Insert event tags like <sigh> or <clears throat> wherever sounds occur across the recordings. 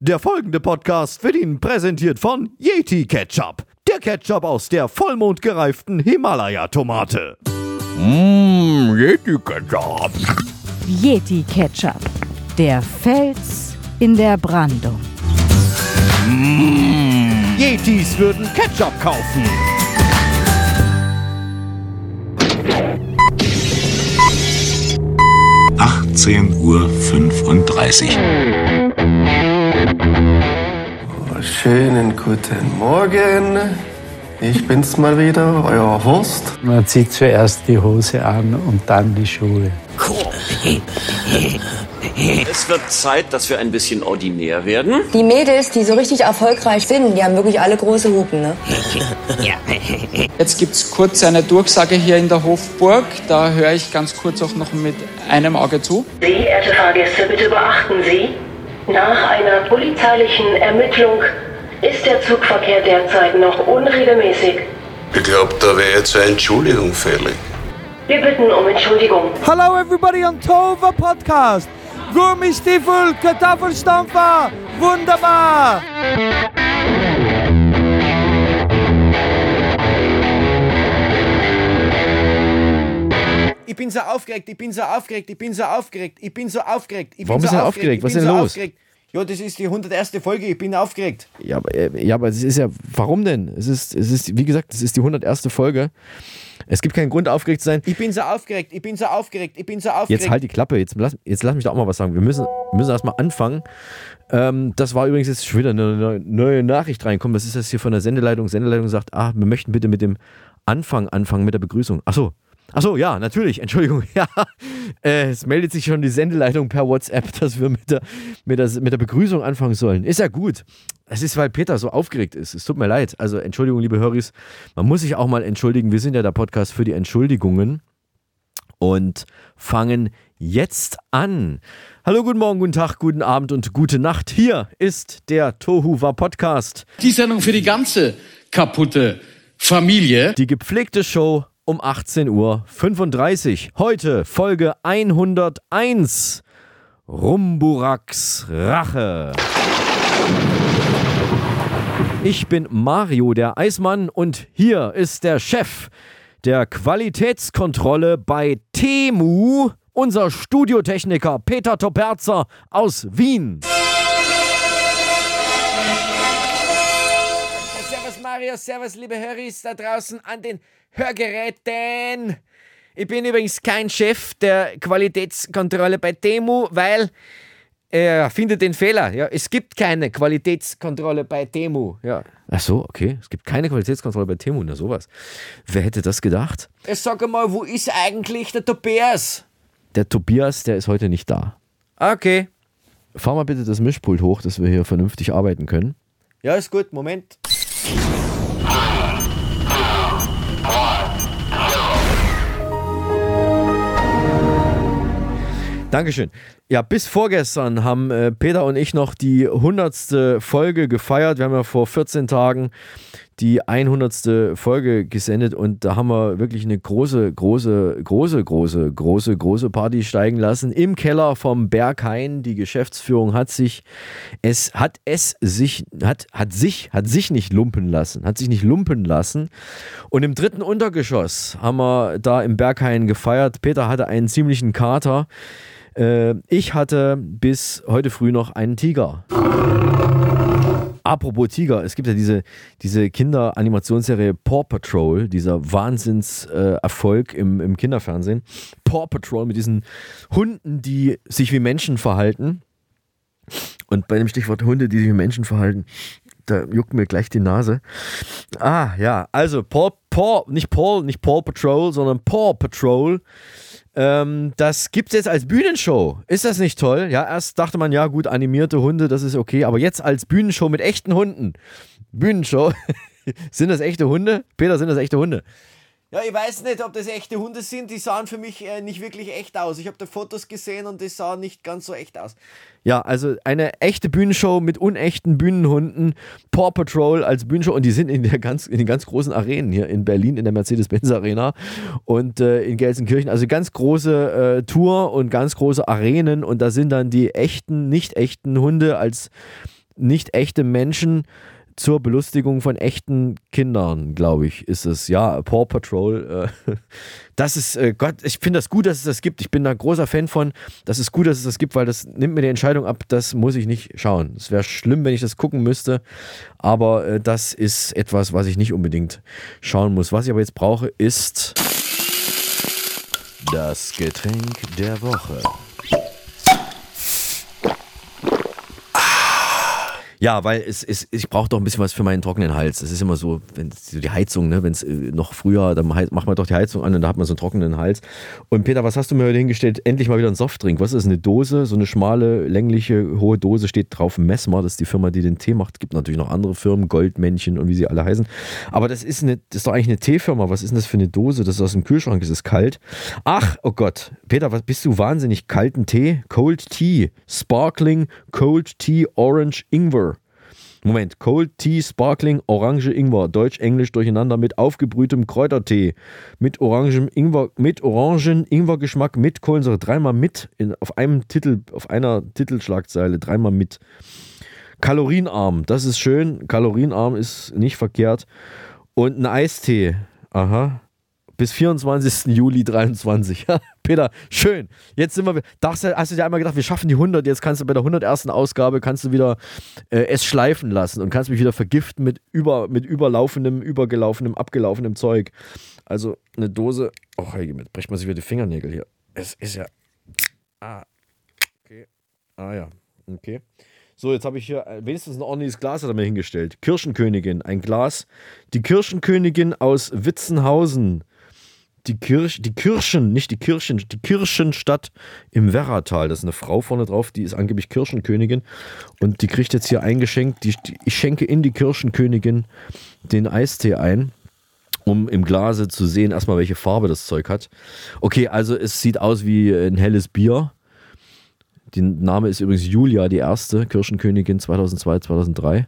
Der folgende Podcast wird Ihnen präsentiert von Yeti Ketchup. Der Ketchup aus der vollmondgereiften Himalaya-Tomate. Mmm, Yeti Ketchup. Yeti Ketchup. Der Fels in der Brandung. Yetis würden Ketchup kaufen. Achtzehn Uhr. fünfunddreißig. Schönen guten Morgen. Ich bin's mal wieder, euer Horst. Man zieht zuerst die Hose an und dann die Schuhe. Es wird Zeit, dass wir ein bisschen ordinär werden. Die Mädels, die so richtig erfolgreich sind, die haben wirklich alle große Hupen, ne? <laughs> Jetzt gibt es kurz eine Durchsage hier in der Hofburg. Da höre ich ganz kurz auch noch mit einem Auge zu. Sehr verehrte Fahrgäste, bitte beachten Sie, nach einer polizeilichen Ermittlung ist der Zugverkehr derzeit noch unregelmäßig. Ich glaube, da wäre jetzt eine Entschuldigung fällig. Wir bitten um Entschuldigung. Hello everybody on Tova Podcast. Gummistiefel, Kartoffelstampfer, wunderbar. Ich bin so aufgeregt, ich bin so aufgeregt, ich bin so aufgeregt, ich bin so aufgeregt. Ich bin Warum so bist du aufgeregt, aufgeregt? Was ist denn so los? Aufgeregt. Ja, das ist die 101. Folge, ich bin aufgeregt. Ja, aber, äh, ja, aber es ist ja, warum denn? Es ist, es ist, wie gesagt, es ist die 101. Folge. Es gibt keinen Grund, aufgeregt zu sein. Ich bin so aufgeregt, ich bin so aufgeregt, ich bin so aufgeregt. Jetzt halt die Klappe, jetzt lass, jetzt lass mich da auch mal was sagen. Wir müssen, müssen erstmal anfangen. Ähm, das war übrigens jetzt schon wieder eine neue, neue Nachricht reinkommen. Das ist jetzt hier von der Sendeleitung. Sendeleitung sagt, ah, wir möchten bitte mit dem Anfang anfangen, mit der Begrüßung. Achso. Achso, ja, natürlich, <laughs> Entschuldigung. Ja, äh, es meldet sich schon die Sendeleitung per WhatsApp, dass wir mit der, mit, der, mit der Begrüßung anfangen sollen. Ist ja gut. Es ist, weil Peter so aufgeregt ist. Es tut mir leid. Also, Entschuldigung, liebe Höris. Man muss sich auch mal entschuldigen. Wir sind ja der Podcast für die Entschuldigungen und fangen jetzt an. Hallo, guten Morgen, guten Tag, guten Abend und gute Nacht. Hier ist der Tohuwa Podcast. Die Sendung für die ganze kaputte Familie. Die gepflegte Show um 18.35 Uhr. Heute Folge 101. Rumburaks Rache. Ich bin Mario, der Eismann, und hier ist der Chef der Qualitätskontrolle bei Temu, unser Studiotechniker Peter Toperzer aus Wien. Mario, servus liebe Höris da draußen an den Hörgeräten. Ich bin übrigens kein Chef der Qualitätskontrolle bei Temu, weil er findet den Fehler. Ja, es gibt keine Qualitätskontrolle bei Temu. Ja. Ach so, okay. Es gibt keine Qualitätskontrolle bei Temu, na sowas. Wer hätte das gedacht? Ich sag mal, wo ist eigentlich der Tobias? Der Tobias, der ist heute nicht da. Okay. Fahr mal bitte das Mischpult hoch, dass wir hier vernünftig arbeiten können. Ja, ist gut. Moment. Dankeschön. Ja, bis vorgestern haben äh, Peter und ich noch die 100. Folge gefeiert. Wir haben ja vor 14 Tagen die 100. Folge gesendet und da haben wir wirklich eine große, große, große, große, große, große Party steigen lassen im Keller vom Berghain. Die Geschäftsführung hat sich, es hat es sich, hat, hat sich, hat sich nicht lumpen lassen, hat sich nicht lumpen lassen. Und im dritten Untergeschoss haben wir da im Berghain gefeiert. Peter hatte einen ziemlichen Kater. Äh, ich hatte bis heute früh noch einen Tiger. Apropos Tiger, es gibt ja diese, diese Kinderanimationsserie Paw Patrol, dieser Wahnsinnserfolg äh, im, im Kinderfernsehen. Paw Patrol mit diesen Hunden, die sich wie Menschen verhalten. Und bei dem Stichwort Hunde, die sich wie Menschen verhalten, da juckt mir gleich die Nase. Ah, ja, also Paw, Paw, nicht Paul, nicht Paw Patrol, sondern Paw Patrol. Ähm, das gibt es jetzt als Bühnenshow. Ist das nicht toll? Ja, erst dachte man, ja, gut, animierte Hunde, das ist okay, aber jetzt als Bühnenshow mit echten Hunden. Bühnenshow. <laughs> sind das echte Hunde? Peter, sind das echte Hunde? Ja, ich weiß nicht, ob das echte Hunde sind. Die sahen für mich äh, nicht wirklich echt aus. Ich habe da Fotos gesehen und die sahen nicht ganz so echt aus. Ja, also eine echte Bühnenshow mit unechten Bühnenhunden, Paw Patrol als Bühnenshow und die sind in, der ganz, in den ganz großen Arenen hier in Berlin, in der Mercedes-Benz Arena und äh, in Gelsenkirchen. Also ganz große äh, Tour und ganz große Arenen und da sind dann die echten, nicht echten Hunde als nicht echte Menschen zur Belustigung von echten Kindern, glaube ich, ist es. Ja, Paw Patrol. Äh, <laughs> das ist, äh, Gott, ich finde das gut, dass es das gibt. Ich bin da großer Fan von. Das ist gut, dass es das gibt, weil das nimmt mir die Entscheidung ab, das muss ich nicht schauen. Es wäre schlimm, wenn ich das gucken müsste. Aber äh, das ist etwas, was ich nicht unbedingt schauen muss. Was ich aber jetzt brauche, ist das Getränk der Woche. Ja, weil es, es ich brauche doch ein bisschen was für meinen trockenen Hals. Das ist immer so, wenn so die Heizung, ne, wenn es noch früher, dann macht man doch die Heizung an und da hat man so einen trockenen Hals. Und Peter, was hast du mir heute hingestellt? Endlich mal wieder ein Softdrink. Was ist? Eine Dose, so eine schmale, längliche, hohe Dose steht drauf Messmer. Das ist die Firma, die den Tee macht. Es gibt natürlich noch andere Firmen, Goldmännchen und wie sie alle heißen. Aber das ist eine, das ist doch eigentlich eine Teefirma. Was ist denn das für eine Dose? Das ist aus dem Kühlschrank, es ist kalt. Ach, oh Gott. Peter, was bist du wahnsinnig? Kalten Tee? Cold Tea. Sparkling Cold Tea Orange Ingwer. Moment, Cold Tea, Sparkling, Orange, Ingwer, Deutsch-Englisch durcheinander mit aufgebrühtem Kräutertee, mit orangem Ingwer, mit orangen Ingwergeschmack, mit Kohlensäure, dreimal mit in, auf einem Titel, auf einer Titelschlagzeile, dreimal mit. Kalorienarm, das ist schön. Kalorienarm ist nicht verkehrt. Und ein Eistee. Aha bis 24. Juli 23. <laughs> Peter, schön. Jetzt sind wir. Hast du, hast du dir einmal gedacht, wir schaffen die 100. Jetzt kannst du bei der 101. Ausgabe kannst du wieder äh, es schleifen lassen und kannst mich wieder vergiften mit, über, mit überlaufendem, übergelaufenem, abgelaufenem Zeug. Also eine Dose. Oh, jetzt bricht man sich wieder die Fingernägel hier. Es ist ja. Ah. Okay. Ah ja. Okay. So, jetzt habe ich hier äh, wenigstens ein ordentliches Glas hat er mir hingestellt. Kirschenkönigin, ein Glas. Die Kirschenkönigin aus Witzenhausen die, Kirch, die Kirchen, nicht die Kirchen, die Kirchenstadt im Werratal. Das ist eine Frau vorne drauf, die ist angeblich Kirchenkönigin. Und die kriegt jetzt hier eingeschenkt. Die, die, ich schenke in die Kirchenkönigin den Eistee ein, um im Glase zu sehen, erstmal, welche Farbe das Zeug hat. Okay, also es sieht aus wie ein helles Bier. Die Name ist übrigens Julia, die erste Kirschenkönigin 2002, 2003.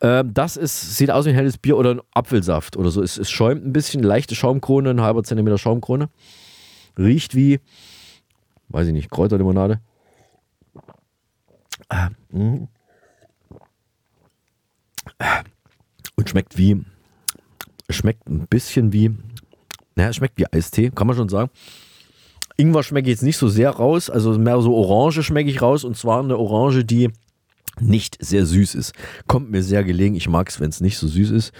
Ähm, das ist, sieht aus wie ein helles Bier oder ein Apfelsaft oder so. Es, es schäumt ein bisschen, leichte Schaumkrone, ein halber Zentimeter Schaumkrone. Riecht wie, weiß ich nicht, Kräuterlimonade. Ah, mm. Und schmeckt wie, schmeckt ein bisschen wie, naja, schmeckt wie Eistee, kann man schon sagen. Ingwer schmecke ich jetzt nicht so sehr raus, also mehr so Orange schmecke ich raus und zwar eine Orange, die nicht sehr süß ist. Kommt mir sehr gelegen, ich mag es, wenn es nicht so süß ist.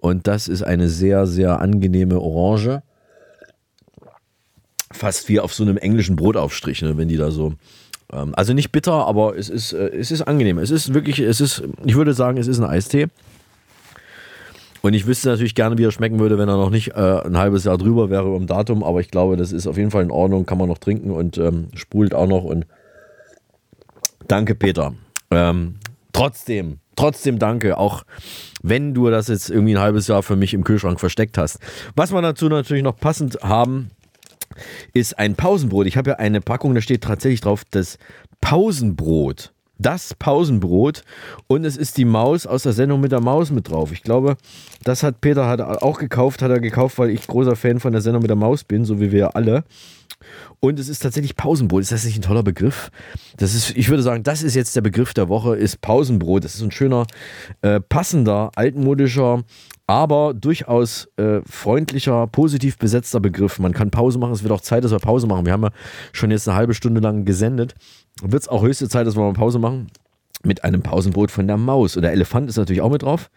Und das ist eine sehr, sehr angenehme Orange. Fast wie auf so einem englischen Brotaufstrich, ne, wenn die da so. Ähm, also nicht bitter, aber es ist, äh, es ist angenehm. Es ist wirklich, es ist, ich würde sagen, es ist ein Eistee. Und ich wüsste natürlich gerne, wie er schmecken würde, wenn er noch nicht äh, ein halbes Jahr drüber wäre im Datum. Aber ich glaube, das ist auf jeden Fall in Ordnung, kann man noch trinken und ähm, sprudelt auch noch. Und danke, Peter. Ähm, trotzdem, trotzdem danke, auch wenn du das jetzt irgendwie ein halbes Jahr für mich im Kühlschrank versteckt hast. Was wir dazu natürlich noch passend haben, ist ein Pausenbrot. Ich habe ja eine Packung, da steht tatsächlich drauf, das Pausenbrot das Pausenbrot und es ist die Maus aus der Sendung mit der Maus mit drauf. Ich glaube, das hat Peter hat auch gekauft, hat er gekauft, weil ich großer Fan von der Sendung mit der Maus bin, so wie wir alle. Und es ist tatsächlich Pausenbrot. Ist das nicht ein toller Begriff? Das ist, ich würde sagen, das ist jetzt der Begriff der Woche, ist Pausenbrot. Das ist ein schöner, äh, passender, altmodischer, aber durchaus äh, freundlicher, positiv besetzter Begriff. Man kann Pause machen, es wird auch Zeit, dass wir Pause machen. Wir haben ja schon jetzt eine halbe Stunde lang gesendet wird es auch höchste Zeit, dass wir mal Pause machen mit einem Pausenbrot von der Maus. Und der Elefant ist natürlich auch mit drauf.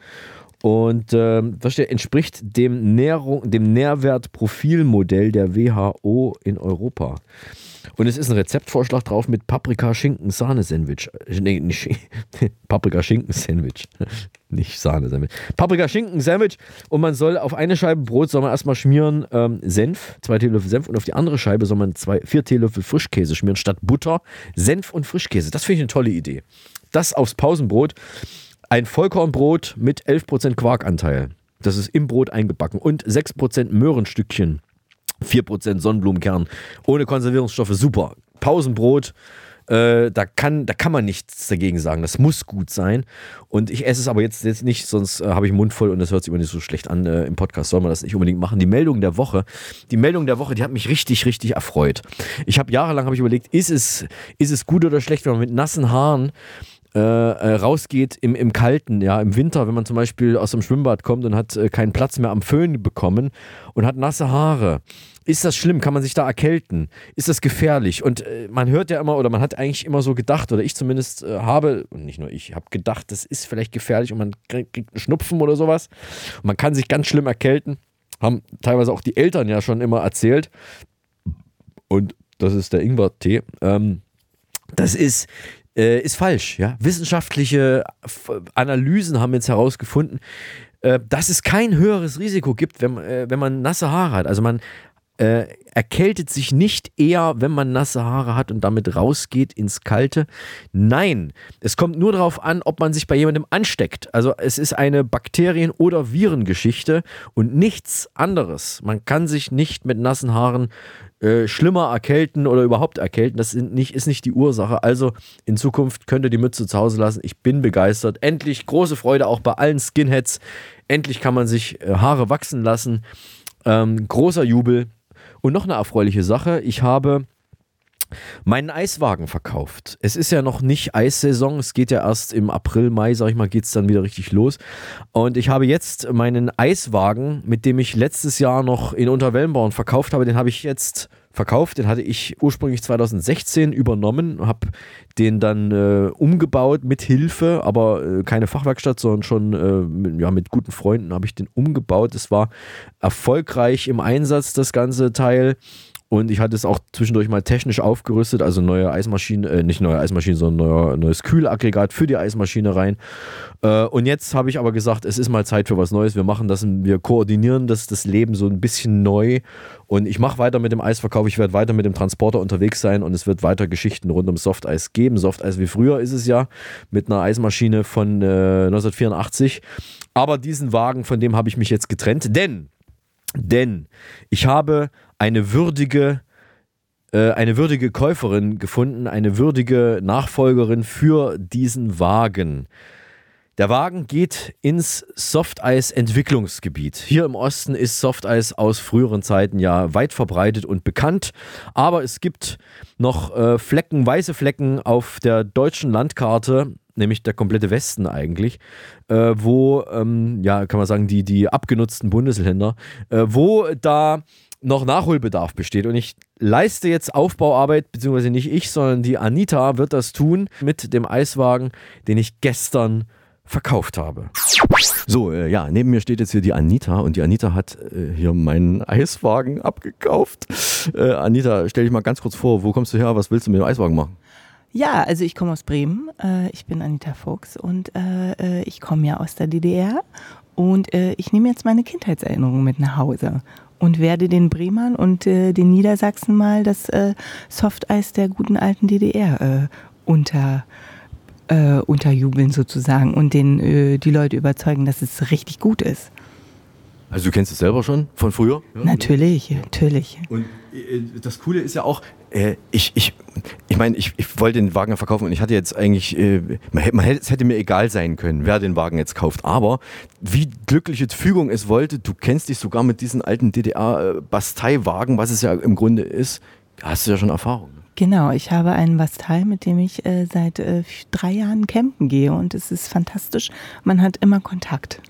Und äh, das steht, entspricht dem, Nährung, dem Nährwertprofilmodell der WHO in Europa. Und es ist ein Rezeptvorschlag drauf mit Paprika-Schinken-Sahne-Sandwich. Äh, nee, nicht <laughs> Paprika-Schinken-Sandwich. <laughs> nicht Sahne-Sandwich. Paprika-Schinken-Sandwich. Und man soll auf eine Scheibe Brot soll man erstmal schmieren ähm, Senf, zwei Teelöffel Senf. Und auf die andere Scheibe soll man zwei, vier Teelöffel Frischkäse schmieren, statt Butter, Senf und Frischkäse. Das finde ich eine tolle Idee. Das aufs Pausenbrot. Ein Vollkornbrot mit 11% Quarkanteil. Das ist im Brot eingebacken. Und 6% Möhrenstückchen. 4% Sonnenblumenkern, ohne Konservierungsstoffe, super. Pausenbrot, äh, da, kann, da kann man nichts dagegen sagen. Das muss gut sein. Und ich esse es aber jetzt, jetzt nicht, sonst äh, habe ich den Mund voll und das hört sich immer nicht so schlecht an äh, im Podcast. Soll man das nicht unbedingt machen. Die Meldung der Woche, die Meldung der Woche, die hat mich richtig, richtig erfreut. Ich habe jahrelang hab ich überlegt, ist es, ist es gut oder schlecht, wenn man mit nassen Haaren äh, äh, rausgeht im, im Kalten, ja, im Winter, wenn man zum Beispiel aus dem Schwimmbad kommt und hat äh, keinen Platz mehr am Föhn bekommen und hat nasse Haare. Ist das schlimm? Kann man sich da erkälten? Ist das gefährlich? Und äh, man hört ja immer, oder man hat eigentlich immer so gedacht, oder ich zumindest äh, habe, und nicht nur ich, habe gedacht, das ist vielleicht gefährlich und man kriegt, einen Schnupfen oder sowas. Und man kann sich ganz schlimm erkälten. Haben teilweise auch die Eltern ja schon immer erzählt. Und das ist der Ingwer-Tee. Ähm, das ist, äh, ist falsch. Ja? Wissenschaftliche Analysen haben jetzt herausgefunden, äh, dass es kein höheres Risiko gibt, wenn, äh, wenn man nasse Haare hat. Also man äh, erkältet sich nicht eher, wenn man nasse Haare hat und damit rausgeht ins Kalte. Nein, es kommt nur darauf an, ob man sich bei jemandem ansteckt. Also es ist eine Bakterien- oder Virengeschichte und nichts anderes. Man kann sich nicht mit nassen Haaren äh, schlimmer erkälten oder überhaupt erkälten. Das nicht, ist nicht die Ursache. Also in Zukunft könnt ihr die Mütze zu Hause lassen. Ich bin begeistert. Endlich große Freude auch bei allen Skinheads. Endlich kann man sich äh, Haare wachsen lassen. Ähm, großer Jubel. Und noch eine erfreuliche Sache. Ich habe meinen Eiswagen verkauft. Es ist ja noch nicht Eissaison, es geht ja erst im April, Mai, sag ich mal, geht es dann wieder richtig los. Und ich habe jetzt meinen Eiswagen, mit dem ich letztes Jahr noch in Unterwellenborn verkauft habe, den habe ich jetzt verkauft. Den hatte ich ursprünglich 2016 übernommen, habe den dann äh, umgebaut mit Hilfe, aber äh, keine Fachwerkstatt, sondern schon äh, mit, ja, mit guten Freunden habe ich den umgebaut. Es war erfolgreich im Einsatz, das ganze Teil. Und ich hatte es auch zwischendurch mal technisch aufgerüstet, also neue Eismaschine, äh, nicht neue Eismaschine, sondern neuer, neues Kühlaggregat für die Eismaschine rein. Äh, und jetzt habe ich aber gesagt, es ist mal Zeit für was Neues. Wir machen das, wir koordinieren das, das Leben so ein bisschen neu. Und ich mache weiter mit dem Eisverkauf, ich werde weiter mit dem Transporter unterwegs sein und es wird weiter Geschichten rund um Softeis geben. Softeis wie früher ist es ja, mit einer Eismaschine von äh, 1984. Aber diesen Wagen, von dem habe ich mich jetzt getrennt, denn denn ich habe eine würdige, äh, eine würdige Käuferin gefunden, eine würdige Nachfolgerin für diesen Wagen. Der Wagen geht ins Softeis-Entwicklungsgebiet. Hier im Osten ist Softeis aus früheren Zeiten ja weit verbreitet und bekannt, aber es gibt noch äh, Flecken, weiße Flecken auf der deutschen Landkarte, nämlich der komplette Westen eigentlich, äh, wo, ähm, ja, kann man sagen, die, die abgenutzten Bundesländer, äh, wo da noch Nachholbedarf besteht. Und ich leiste jetzt Aufbauarbeit, beziehungsweise nicht ich, sondern die Anita wird das tun mit dem Eiswagen, den ich gestern verkauft habe. So, äh, ja, neben mir steht jetzt hier die Anita und die Anita hat äh, hier meinen Eiswagen abgekauft. Äh, Anita, stell dich mal ganz kurz vor, wo kommst du her, was willst du mit dem Eiswagen machen? Ja, also ich komme aus Bremen, äh, ich bin Anita Fuchs und äh, äh, ich komme ja aus der DDR und ich nehme jetzt meine Kindheitserinnerungen mit nach Hause und werde den Bremern und den Niedersachsen mal das Softeis der guten alten DDR unter äh, unterjubeln sozusagen und den, äh, die Leute überzeugen, dass es richtig gut ist. Also du kennst es selber schon von früher? Ja? Natürlich, ja. natürlich. Und äh, das Coole ist ja auch, äh, ich, ich, ich meine, ich, ich wollte den Wagen verkaufen und ich hatte jetzt eigentlich, äh, man, hätte, man hätte, es hätte mir egal sein können, wer den Wagen jetzt kauft. Aber wie glückliche Fügung es wollte, du kennst dich sogar mit diesen alten DDR-Basteiwagen, was es ja im Grunde ist, hast du ja schon Erfahrung. Genau, ich habe einen Bastal, mit dem ich äh, seit äh, drei Jahren campen gehe und es ist fantastisch. Man hat immer Kontakt.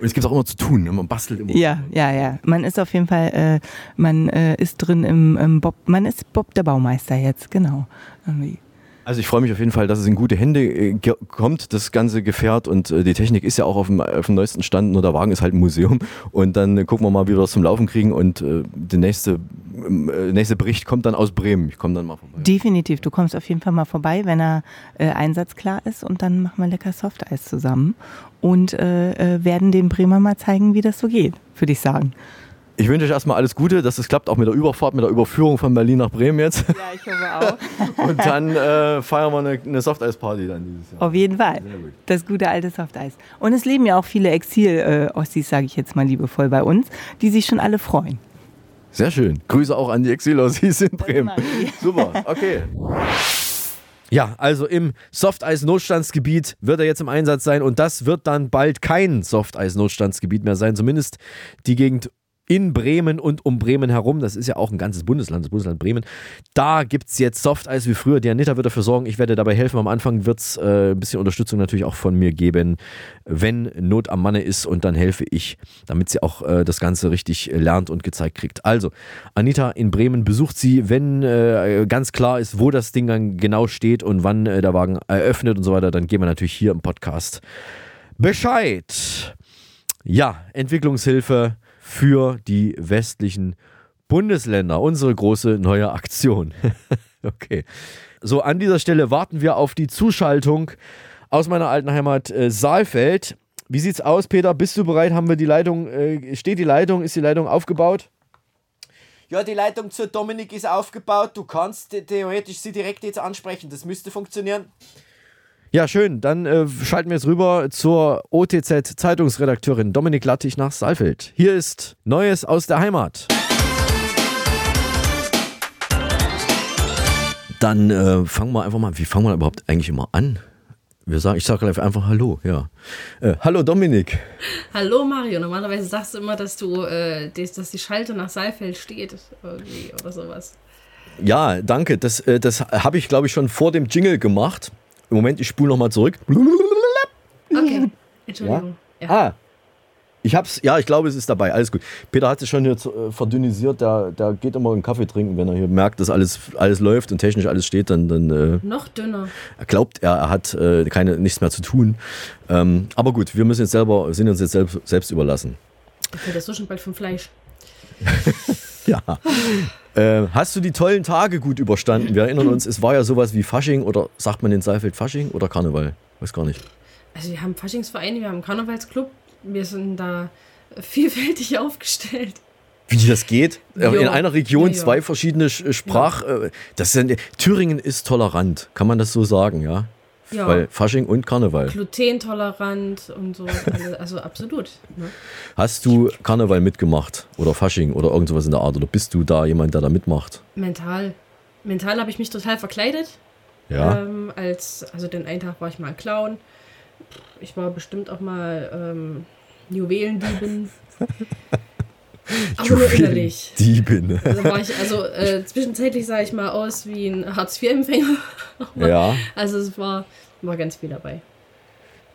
Und es gibt auch immer zu tun, man bastelt immer. Ja, ja, ja. Man ist auf jeden Fall, äh, man äh, ist drin im, im, Bob, man ist Bob der Baumeister jetzt, genau. Irgendwie. Also ich freue mich auf jeden Fall, dass es in gute Hände äh, kommt, das ganze Gefährt und äh, die Technik ist ja auch auf dem, auf dem neuesten Stand, nur der Wagen ist halt ein Museum und dann äh, gucken wir mal, wie wir das zum Laufen kriegen und äh, der nächste, äh, nächste Bericht kommt dann aus Bremen. Ich komme dann mal vorbei. Definitiv, du kommst auf jeden Fall mal vorbei, wenn er äh, einsatzklar ist und dann machen wir lecker Softeis zusammen und werden den Bremer mal zeigen, wie das so geht, würde ich sagen. Ich wünsche euch erstmal alles Gute, dass es klappt, auch mit der Überfahrt, mit der Überführung von Berlin nach Bremen jetzt. Ja, ich hoffe auch. <laughs> Und dann äh, feiern wir eine, eine Softeis-Party dann dieses Jahr. Auf jeden Fall. Das gute alte Softeis. Und es leben ja auch viele Exil-Ossis, sage ich jetzt mal liebevoll bei uns, die sich schon alle freuen. Sehr schön. Grüße auch an die Exil-Ossis in Bremen. <laughs> Super, okay. Ja, also im Softeis-Notstandsgebiet wird er jetzt im Einsatz sein und das wird dann bald kein Softeis-Notstandsgebiet mehr sein. Zumindest die Gegend in Bremen und um Bremen herum, das ist ja auch ein ganzes Bundesland, das Bundesland Bremen, da gibt es jetzt Softeis wie früher. Die Anita wird dafür sorgen, ich werde dabei helfen. Am Anfang wird es äh, ein bisschen Unterstützung natürlich auch von mir geben, wenn Not am Manne ist und dann helfe ich, damit sie auch äh, das Ganze richtig lernt und gezeigt kriegt. Also, Anita in Bremen besucht sie, wenn äh, ganz klar ist, wo das Ding dann genau steht und wann äh, der Wagen eröffnet und so weiter, dann geben wir natürlich hier im Podcast Bescheid. Ja, Entwicklungshilfe für die westlichen Bundesländer. Unsere große neue Aktion. <laughs> okay. So, an dieser Stelle warten wir auf die Zuschaltung aus meiner alten Heimat äh, Saalfeld. Wie sieht's aus, Peter? Bist du bereit? Haben wir die Leitung, äh, steht die Leitung? Ist die Leitung aufgebaut? Ja, die Leitung zur Dominik ist aufgebaut. Du kannst theoretisch sie direkt jetzt ansprechen. Das müsste funktionieren. Ja, schön. Dann äh, schalten wir jetzt rüber zur OTZ-Zeitungsredakteurin Dominik Lattig nach Saalfeld. Hier ist Neues aus der Heimat. Dann äh, fangen wir einfach mal, wie fangen wir überhaupt eigentlich immer an? Wir sagen, ich sage einfach Hallo, ja. Äh, hallo Dominik. Hallo Mario. Normalerweise sagst du immer, dass du, äh, dass die Schalte nach Saalfeld steht oder sowas. Ja, danke. Das, äh, das habe ich, glaube ich, schon vor dem Jingle gemacht. Im Moment, ich spule nochmal zurück. Okay, Entschuldigung. Ja? Ja. Ah, ich hab's, ja, ich glaube, es ist dabei. Alles gut. Peter hat sich schon hier äh, verdünnisiert. Der, der geht immer einen Kaffee trinken, wenn er hier merkt, dass alles, alles läuft und technisch alles steht. Dann, dann äh, noch dünner. Er glaubt, er, er hat äh, keine, nichts mehr zu tun. Ähm, aber gut, wir müssen jetzt selber, sind uns jetzt selbst, selbst überlassen. Fällt das so schon bald vom Fleisch. <laughs> <laughs> ja. Äh, hast du die tollen Tage gut überstanden? Wir erinnern uns, es war ja sowas wie Fasching oder sagt man in Saalfeld Fasching oder Karneval? Weiß gar nicht. Also wir haben Faschingsvereine, wir haben einen Karnevalsclub, wir sind da vielfältig <laughs> aufgestellt. Wie das geht? Jo. In einer Region ja, zwei verschiedene Sprach. Ja. Äh, das sind, Thüringen ist tolerant, kann man das so sagen, ja? Ja. Weil Fasching und Karneval. Glutentolerant und so. Also absolut. Ne? Hast du Karneval mitgemacht oder Fasching oder irgend sowas in der Art? Oder bist du da jemand, der da mitmacht? Mental. Mental habe ich mich total verkleidet. Ja. Ähm, als, also den einen Tag war ich mal ein Clown. Ich war bestimmt auch mal ähm, Juwelendiebin. <laughs> Aber nur innerlich. Diebin. Also, war ich, also äh, zwischenzeitlich sah ich mal aus wie ein Hartz-IV-Empfänger. <laughs> ja. Also es war, war ganz viel dabei.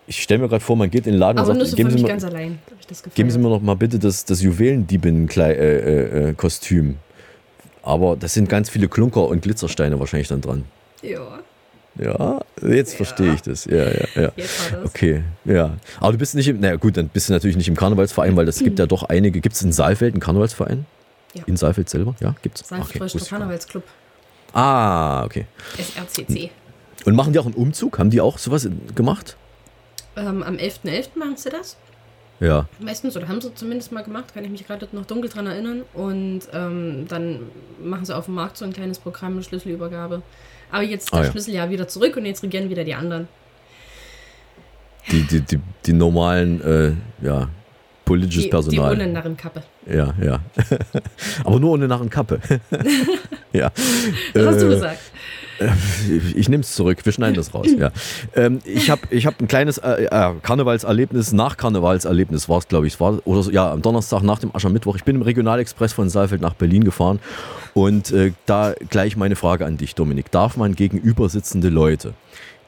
Ich stelle mir gerade vor, man geht in den Laden Aber und sagt, so geben, Sie mir, ganz allein, geben Sie mir noch mal bitte das, das Juwelendiebin-Kostüm. Äh, äh, Aber das sind ganz viele Klunker und Glitzersteine wahrscheinlich dann dran. Ja. Ja, jetzt ja. verstehe ich das. Ja, ja, ja. Jetzt war das. Okay, ja. Aber du bist nicht im, naja gut, dann bist du natürlich nicht im Karnevalsverein, weil es gibt ja doch einige. Gibt es in Saalfeld einen Karnevalsverein? Ja. In Saalfeld selber? Ja, gibt es. Saalfeld okay, Karnevalsclub. Ah, okay. SRCC. Und machen die auch einen Umzug? Haben die auch sowas gemacht? Ähm, am 11.11. .11. machen sie das. Ja. Meistens, oder haben sie zumindest mal gemacht, kann ich mich gerade noch dunkel dran erinnern. Und ähm, dann machen sie auf dem Markt so ein kleines Programm mit Schlüsselübergabe. Aber jetzt das ah, ja. Schlüsseljahr wieder zurück und jetzt regieren wieder die anderen. Die, die, die, die normalen, äh, ja, politisches die, Personal. Die ohne Narrenkappe. Ja, ja. <laughs> Aber nur ohne Narrenkappe. <laughs> ja. Das hast du äh, gesagt. Ich nehme es zurück, wir schneiden das raus. <laughs> Ja. Ähm, ich habe ich hab ein kleines äh, äh, Karnevalserlebnis, nach Karnevalserlebnis war es, glaube ich. War oder so, ja, am Donnerstag nach dem Aschermittwoch. Ich bin im Regionalexpress von Saalfeld nach Berlin gefahren und äh, da gleich meine Frage an dich, Dominik. Darf man gegenüber sitzende Leute,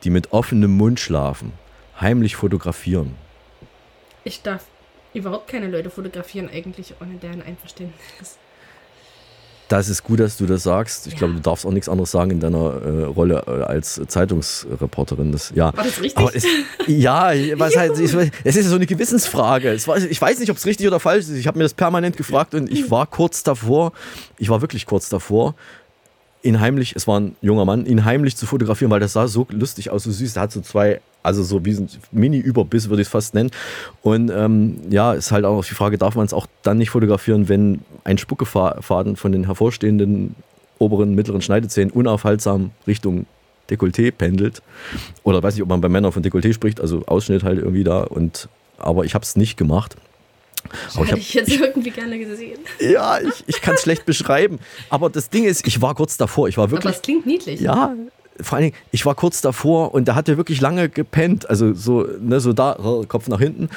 die mit offenem Mund schlafen, heimlich fotografieren? Ich darf überhaupt keine Leute fotografieren, eigentlich ohne deren Einverständnis. Das ist gut, dass du das sagst. Ich ja. glaube, du darfst auch nichts anderes sagen in deiner äh, Rolle äh, als Zeitungsreporterin. Das, ja. War das richtig? Es, ja, was halt, ich, es ist so eine Gewissensfrage. War, ich weiß nicht, ob es richtig oder falsch ist. Ich habe mir das permanent gefragt und ich war kurz davor, ich war wirklich kurz davor, ihn heimlich, es war ein junger Mann, ihn heimlich zu fotografieren, weil das sah so lustig aus, so süß. Er hat so zwei also so wie ein Mini-Überbiss würde ich es fast nennen. Und ähm, ja, ist halt auch noch die Frage, darf man es auch dann nicht fotografieren, wenn ein Spuckefaden von den hervorstehenden oberen, mittleren Schneidezähnen unaufhaltsam Richtung Dekolleté pendelt. Oder weiß nicht, ob man bei Männern von Dekolleté spricht, also Ausschnitt halt irgendwie da. Und, aber ich habe es nicht gemacht. Aber ich, hab, ich jetzt irgendwie gerne gesehen. Ja, ich, ich kann es schlecht beschreiben. Aber das Ding ist, ich war kurz davor. Ich war wirklich. Aber es klingt niedlich. Ja, vor allen Dingen, ich war kurz davor und da hat er wirklich lange gepennt, also so, ne, so da, Kopf nach hinten.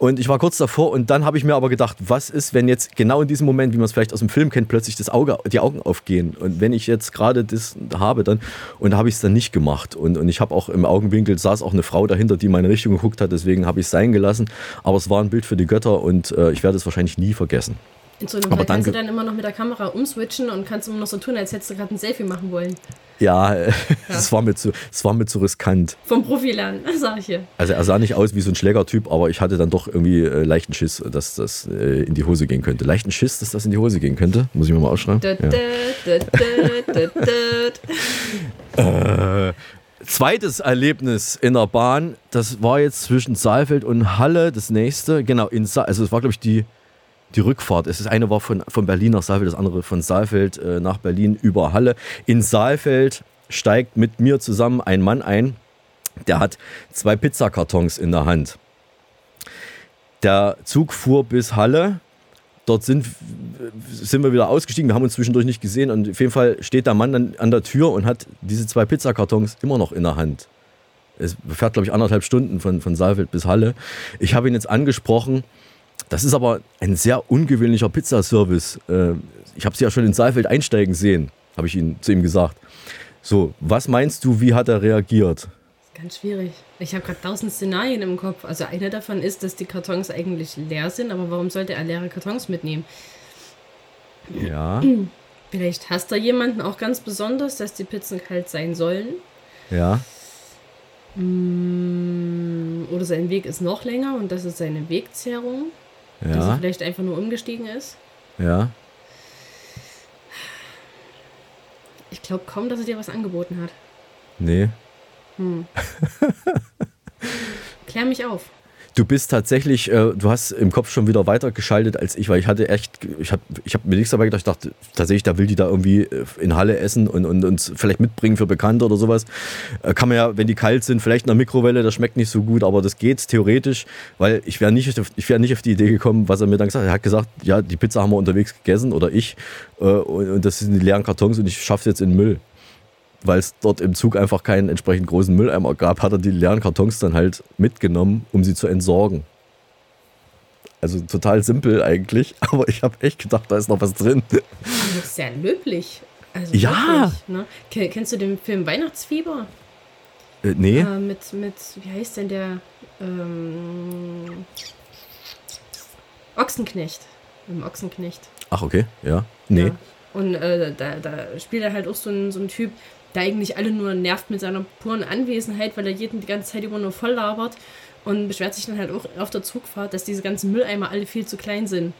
Und ich war kurz davor und dann habe ich mir aber gedacht, was ist, wenn jetzt genau in diesem Moment, wie man es vielleicht aus dem Film kennt, plötzlich das Auge, die Augen aufgehen. Und wenn ich jetzt gerade das habe, dann, und da habe ich es dann nicht gemacht. Und, und ich habe auch im Augenwinkel saß auch eine Frau dahinter, die meine Richtung geguckt hat, deswegen habe ich es sein gelassen. Aber es war ein Bild für die Götter und äh, ich werde es wahrscheinlich nie vergessen. In so einem Aber Fall kannst du dann immer noch mit der Kamera umswitchen und kannst immer noch so tun, als hättest du gerade ein Selfie machen wollen. Ja, <laughs> es war, mir zu- es war mir zu riskant. Vom Profi lernen, <laughs> sag ich hier. Also er sah nicht aus wie so ein Schlägertyp, aber ich hatte dann doch irgendwie äh, leichten Schiss, dass das äh, in die Hose gehen könnte. Leichten Schiss, dass das in die Hose gehen könnte? Muss ich mir mal ausschreiben? Ja. <laughs> Äh, zweites Erlebnis in der Bahn, das war jetzt zwischen Saalfeld und Halle, das nächste. Genau, in Sa also es war, glaube ich, die, die Rückfahrt. Ist eine war von, von Berlin nach Saalfeld, das andere von Saalfeld äh, nach Berlin über Halle. In Saalfeld steigt mit mir zusammen ein Mann ein, der hat zwei Pizzakartons in der Hand. Der Zug fuhr bis Halle. Dort sind, sind wir wieder ausgestiegen. Wir haben uns zwischendurch nicht gesehen. Und auf jeden Fall steht der Mann dann an der Tür und hat diese zwei Pizzakartons immer noch in der Hand. Es fährt, glaube ich, anderthalb Stunden von, von Saalfeld bis Halle. Ich habe ihn jetzt angesprochen. Das ist aber ein sehr ungewöhnlicher Pizzaservice. Äh, Ich habe sie ja schon in Saalfeld einsteigen sehen, habe ich ihn, zu ihm gesagt. So, was meinst du, wie hat er reagiert? Ganz schwierig. Ich habe gerade tausend Szenarien im Kopf. Also eine davon ist, dass die Kartons eigentlich leer sind, aber warum sollte er leere Kartons mitnehmen? Ja, <clears throat> Vielleicht hasst er jemanden auch ganz besonders, dass die Pizzen kalt sein sollen. ja. Mm, Oder sein Weg ist noch länger und das ist seine Wegzehrung. Dass er Ja, vielleicht einfach nur umgestiegen ist. ja. Ich glaube kaum, dass er dir was angeboten hat. Nee. Hm. <laughs> Klär mich auf. Du bist tatsächlich, äh, du hast im Kopf schon wieder weitergeschaltet als ich, weil ich hatte echt, ich habe ich hab mir nichts dabei gedacht, ich dachte tatsächlich, da will die da irgendwie äh, in Halle essen und, und uns vielleicht mitbringen für Bekannte oder sowas. Äh, kann man ja, wenn die kalt sind, vielleicht in der Mikrowelle, das schmeckt nicht so gut, aber das geht theoretisch, weil ich wäre nicht, wär nicht auf die Idee gekommen, was er mir dann gesagt hat. Er hat gesagt, ja, die Pizza haben wir unterwegs gegessen oder ich äh, und, und das sind die leeren Kartons und ich schaffe jetzt in den Müll weil es dort im Zug einfach keinen entsprechend großen Mülleimer gab, hat er die leeren Kartons dann halt mitgenommen, um sie zu entsorgen. Also total simpel eigentlich, <laughs> aber ich habe echt gedacht, da ist noch was drin. Das ist sehr löblich. Also Ja. Wirklich, ne? Ke- Kennst du den Film Weihnachtsfieber? Äh, nee? Äh, mit, mit, wie heißt denn der? Ähm, Ochsenknecht. Im Ochsenknecht. Ach, okay, ja. Nee. Ja. Und äh, da, da spielt er halt auch so ein, so ein Typ, der eigentlich alle nur nervt mit seiner puren Anwesenheit, weil er jeden die ganze Zeit immer nur voll labert und beschwert sich dann halt auch auf der Zugfahrt, dass diese ganzen Mülleimer alle viel zu klein sind.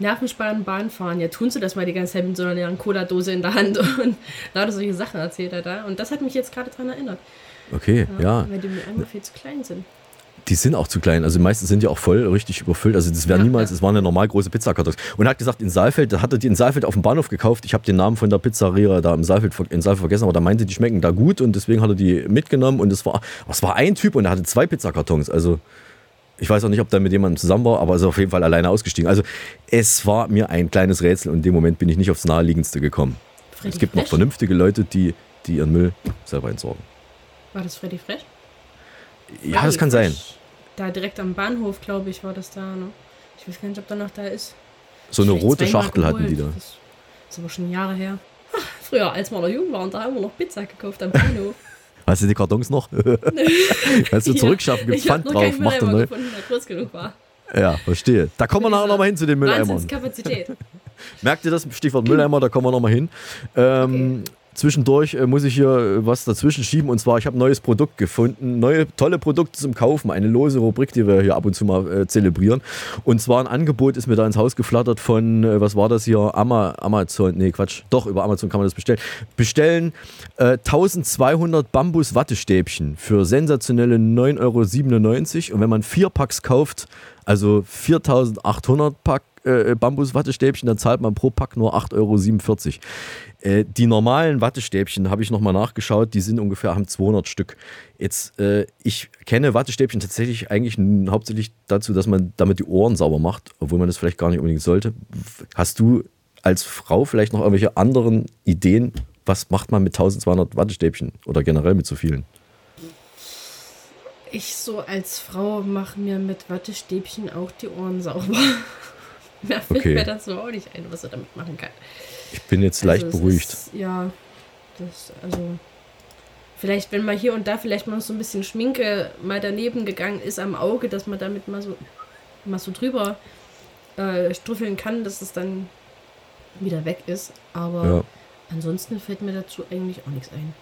Nervensparen, Bahn fahren. Ja, tun sie das mal die ganze Zeit mit so einer leeren Cola-Dose in der Hand und <laughs> lauter solche Sachen erzählt er da. Und das hat mich jetzt gerade daran erinnert. Okay, ja. Weil die Mülleimer viel zu klein sind. Die sind auch zu klein. Also die meisten sind ja auch voll richtig überfüllt. Also das wäre Ja, niemals, ja. das waren ja normal große Pizzakartons. Und er hat gesagt, in Saalfeld, da hat er die in Saalfeld auf dem Bahnhof gekauft. Ich habe den Namen von der Pizzeria da im Saalfeld, in Saalfeld vergessen, aber da meinte, die schmecken da gut und deswegen hat er die mitgenommen. Und es war, es war ein Typ und er hatte zwei Pizzakartons. Also ich weiß auch nicht, ob der mit jemandem zusammen war, aber er ist auf jeden Fall alleine ausgestiegen. Also es war mir ein kleines Rätsel und in dem Moment bin ich nicht aufs Naheliegendste gekommen. Freddy es gibt noch Fresh? vernünftige Leute, die, die ihren Müll selber entsorgen. War das Freddy Fresh? Ja, das kann sein. Da direkt am Bahnhof, glaube ich, war das da. Ne? Ich weiß gar nicht, ob da noch da ist. So eine rote Schachtel hatten die da. Das ist aber schon Jahre her. Ach, früher, als wir noch jung waren, da haben wir noch Pizza gekauft am Bahnhof. <laughs> Hast du die Kartons noch? <laughs> Kannst du <laughs> zurückschaffen, gibt's Pfand drauf, mach Mülleimer neu. gefunden, der groß genug war. Ja, verstehe. Da kommen wir nachher nochmal hin zu den Mülleimern. Wahnsinnskapazität. Merkt ihr das? Stichwort Mülleimer, da kommen wir nochmal hin. Ähm, Zwischendurch äh, muss ich hier äh, was dazwischen schieben. Und zwar, ich habe ein neues Produkt gefunden, neue tolle Produkte zum Kaufen, eine lose Rubrik, die wir hier ab und zu mal äh, zelebrieren. Und zwar ein Angebot ist mir da ins Haus geflattert von, äh, was war das hier, Ama, Amazon, nee Quatsch, doch über Amazon kann man das bestellen. Bestellen äh, 1200 Bambus-Wattestäbchen für sensationelle 9,97 Euro und wenn man vier Packs kauft, also 4800 Pack äh, Bambus-Wattestäbchen, dann zahlt man pro Pack nur 8,47 Euro. Äh, die normalen Wattestäbchen, habe ich nochmal nachgeschaut, die sind ungefähr, haben 200 Stück. Jetzt, äh, ich kenne Wattestäbchen tatsächlich eigentlich hauptsächlich dazu, dass man damit die Ohren sauber macht, obwohl man das vielleicht gar nicht unbedingt sollte. Hast du als Frau vielleicht noch irgendwelche anderen Ideen, was macht man mit 1200 Wattestäbchen oder generell mit so vielen? Ich so als Frau mache mir mit Wattestäbchen auch die Ohren sauber. <laughs> Mehr fällt Okay. mir dazu auch nicht ein, was er damit machen kann. Ich bin jetzt leicht Also beruhigt. Ist, ja, das, also. Vielleicht, wenn mal hier und da vielleicht mal so ein bisschen Schminke mal daneben gegangen ist am Auge, dass man damit mal so, mal so drüber äh, struffeln kann, dass es dann wieder weg ist. Aber Ja. ansonsten fällt mir dazu eigentlich auch nichts ein.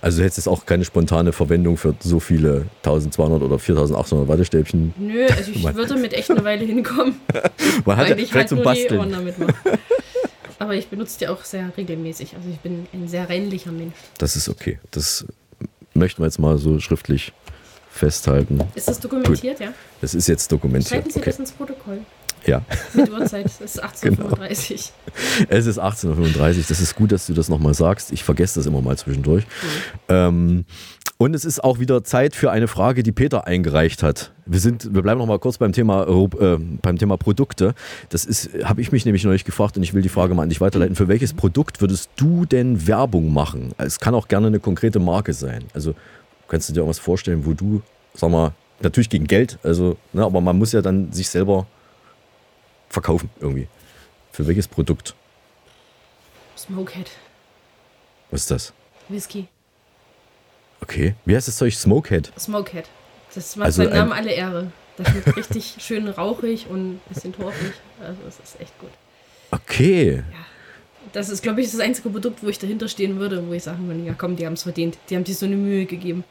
Also du hättest jetzt auch keine spontane Verwendung für so viele 1200 oder 4800 Wattestäbchen. Nö, also ich <laughs> würde mit echt eine Weile hinkommen. <laughs> Man hat ja weil ich halt zum nur die Ohren Basteln. damit mache. <laughs> Aber ich benutze die auch sehr regelmäßig. Also ich bin ein sehr reinlicher Mensch. Das ist okay. Das möchten wir jetzt mal so schriftlich festhalten. Ist das dokumentiert, ja? Das ist jetzt dokumentiert. Schreiben Sie Okay. das ins Protokoll. Ja. Mit Uhrzeit. Es ist Genau. 18.35 Es ist 18.35 Uhr. Das ist gut, dass du das nochmal sagst. Ich vergesse das immer mal zwischendurch. Ähm, und es ist auch wieder Zeit für eine Frage, die Peter eingereicht hat. Wir, sind, wir bleiben noch mal kurz beim Thema, äh, beim Thema Produkte. Das ist, habe ich mich nämlich neulich gefragt und ich will die Frage mal an dich weiterleiten. Für welches Produkt würdest du denn Werbung machen? Es kann auch gerne eine konkrete Marke sein. Also kannst du dir irgendwas vorstellen, wo du, sag mal, natürlich gegen Geld, also, ne, aber man muss ja dann sich selber verkaufen irgendwie. Für welches Produkt? Smokehead. Was ist das? Whisky. Okay. Wie heißt das Zeug? Smokehead. Smokehead. Das macht Also seinen ein- Namen alle Ehre. Das wird <laughs> richtig schön rauchig und ein bisschen torfig. Also es ist echt gut. Okay. Das ist, glaube ich, das einzige Produkt, wo ich dahinter stehen würde, wo ich sagen würde, ja komm, die haben es verdient. Die haben sich so eine Mühe gegeben.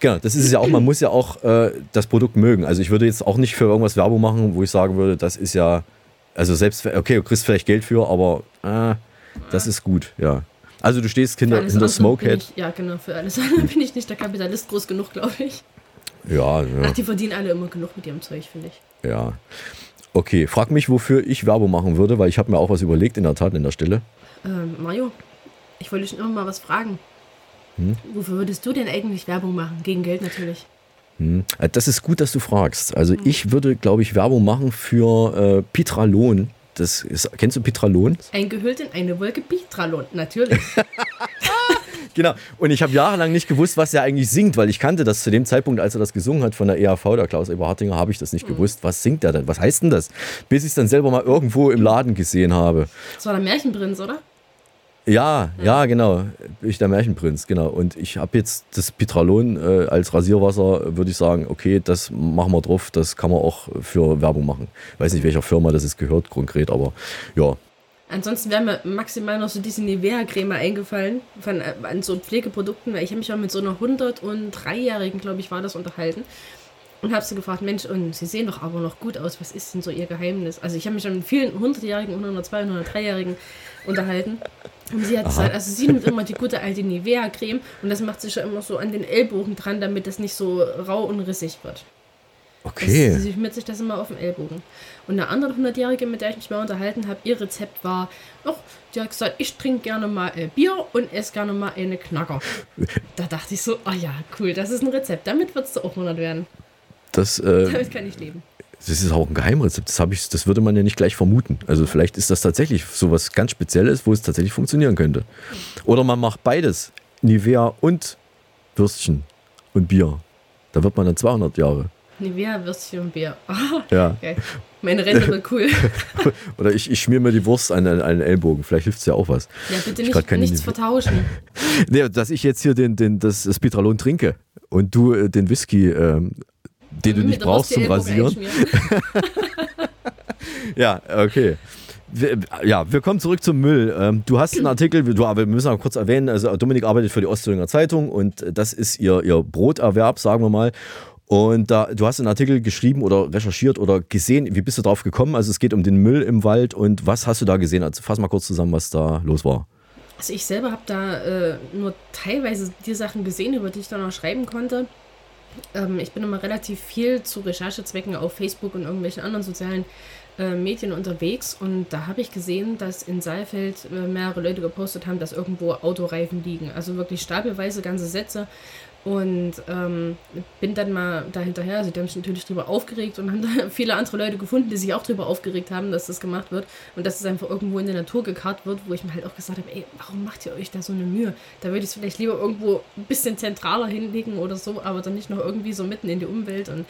Genau, das ist es ja auch, man muss ja auch äh, das Produkt mögen. Also ich würde jetzt auch nicht für irgendwas Werbung machen, wo ich sagen würde, das ist ja, also selbst, okay, du kriegst vielleicht Geld für, aber äh, das ist gut, ja. Also du stehst hinter, hinter Smokehead. Ich, ja, genau, für alles andere bin ich nicht der Kapitalist groß genug, glaube ich. Ja, ja, Ach, die verdienen alle immer genug mit ihrem Zeug, finde ich. ja. Okay, frag mich, wofür ich Werbung machen würde, weil ich habe mir auch was überlegt in der Tat in der Stelle. Ähm, Mario, ich wollte dich noch mal was fragen. Hm? Wofür würdest du denn eigentlich Werbung machen? Gegen Geld natürlich. Hm. Äh, Das ist gut, dass du fragst. Also ich würde, glaube ich, Werbung machen für äh, Pitralon. Das ist, kennst du Pitralon? Eingehüllt in eine Wolke Bitralon, natürlich. <laughs> <laughs> Genau. Und ich habe jahrelang nicht gewusst, was er eigentlich singt, weil ich kannte das zu dem Zeitpunkt, als er das gesungen hat von der EAV, der Klaus Eberhardinger, habe ich das nicht gewusst. Was singt er denn? Was heißt denn das? Bis ich es dann selber mal irgendwo im Laden gesehen habe. Das war der Märchenprinz, oder? Ja, ja, genau. Ich der Märchenprinz, genau. Und ich habe jetzt das Pitralon äh, als Rasierwasser, würde ich sagen, okay, das machen wir drauf, das kann man auch für Werbung machen. Weiß nicht, welcher Firma das ist gehört konkret, aber ja. Ansonsten wäre mir maximal noch so diese Nivea-Creme eingefallen von, äh, an so Pflegeprodukten, weil ich habe mich auch mit so einer 103-Jährigen, glaube ich, war das unterhalten. Und habe sie gefragt, Mensch, und sie sehen doch aber noch gut aus, was ist denn so ihr Geheimnis? Also ich habe mich schon mit vielen 100-Jährigen, 102, 103-Jährigen unterhalten. Und sie hat gesagt, also sie nimmt immer die gute alte Nivea-Creme und das macht sie schon immer so an den Ellbogen dran, damit das nicht so rau und rissig wird. Okay. Das, sie schmiert sich das immer auf den Ellbogen. Und eine andere 100-Jährige, mit der ich mich mal unterhalten habe, ihr Rezept war, ach, die hat gesagt, ich trinke gerne mal äh, Bier und esse gerne mal eine Knacker. Da dachte ich so, ah ja, cool, das ist ein Rezept. Damit würdest du auch 100 werden. Das, äh, <laughs> Damit kann ich leben. Das ist auch ein Geheimrezept. Das, ich, das würde man ja nicht gleich vermuten. Also vielleicht ist das tatsächlich so was ganz Spezielles, wo es tatsächlich funktionieren könnte. Oder man macht beides. Nivea und Würstchen und Bier. Da wird man dann 200 Jahre. Nivea, Würstchen und Bier. Ah, <laughs> Ja. geil. Meine Rente wird cool. <laughs> Oder ich, ich schmier mir die Wurst an, an einen Ellbogen. Vielleicht hilft es ja auch was. Ja, bitte nicht, nichts Nivea- vertauschen. <laughs> Nee, dass ich jetzt hier den, den, das, das Pitralon trinke und du äh, den Whisky, ähm, den du nicht brauchst zum Rasieren. <laughs> Ja, okay. Wir, ja, wir kommen zurück zum Müll. Ähm, du hast einen Artikel, du, wir müssen auch kurz erwähnen, also Dominik arbeitet für die Ostthüringer Zeitung und das ist ihr, ihr Broterwerb, sagen wir mal. Und da, du hast einen Artikel geschrieben oder recherchiert oder gesehen, wie bist du drauf gekommen? Also es geht um den Müll im Wald und was hast du da gesehen? Also fass mal kurz zusammen, was da los war. Also ich selber habe da äh, nur teilweise die Sachen gesehen, über die ich dann auch schreiben konnte. Ähm, ich bin immer relativ viel zu Recherchezwecken auf Facebook und irgendwelchen anderen sozialen äh, Medien unterwegs und da habe ich gesehen, dass in Saalfeld äh, mehrere Leute gepostet haben, dass irgendwo Autoreifen liegen. Also wirklich stapelweise ganze Sätze Und ähm, bin dann mal da hinterher, also die haben sich natürlich drüber aufgeregt und haben da <laughs> viele andere Leute gefunden, die sich auch drüber aufgeregt haben, dass das gemacht wird und dass es einfach irgendwo in der Natur gekarrt wird, wo ich mir halt auch gesagt habe, ey, warum macht ihr euch da so eine Mühe? Da würde ich es vielleicht lieber irgendwo ein bisschen zentraler hinlegen oder so, aber dann nicht noch irgendwie so mitten in die Umwelt und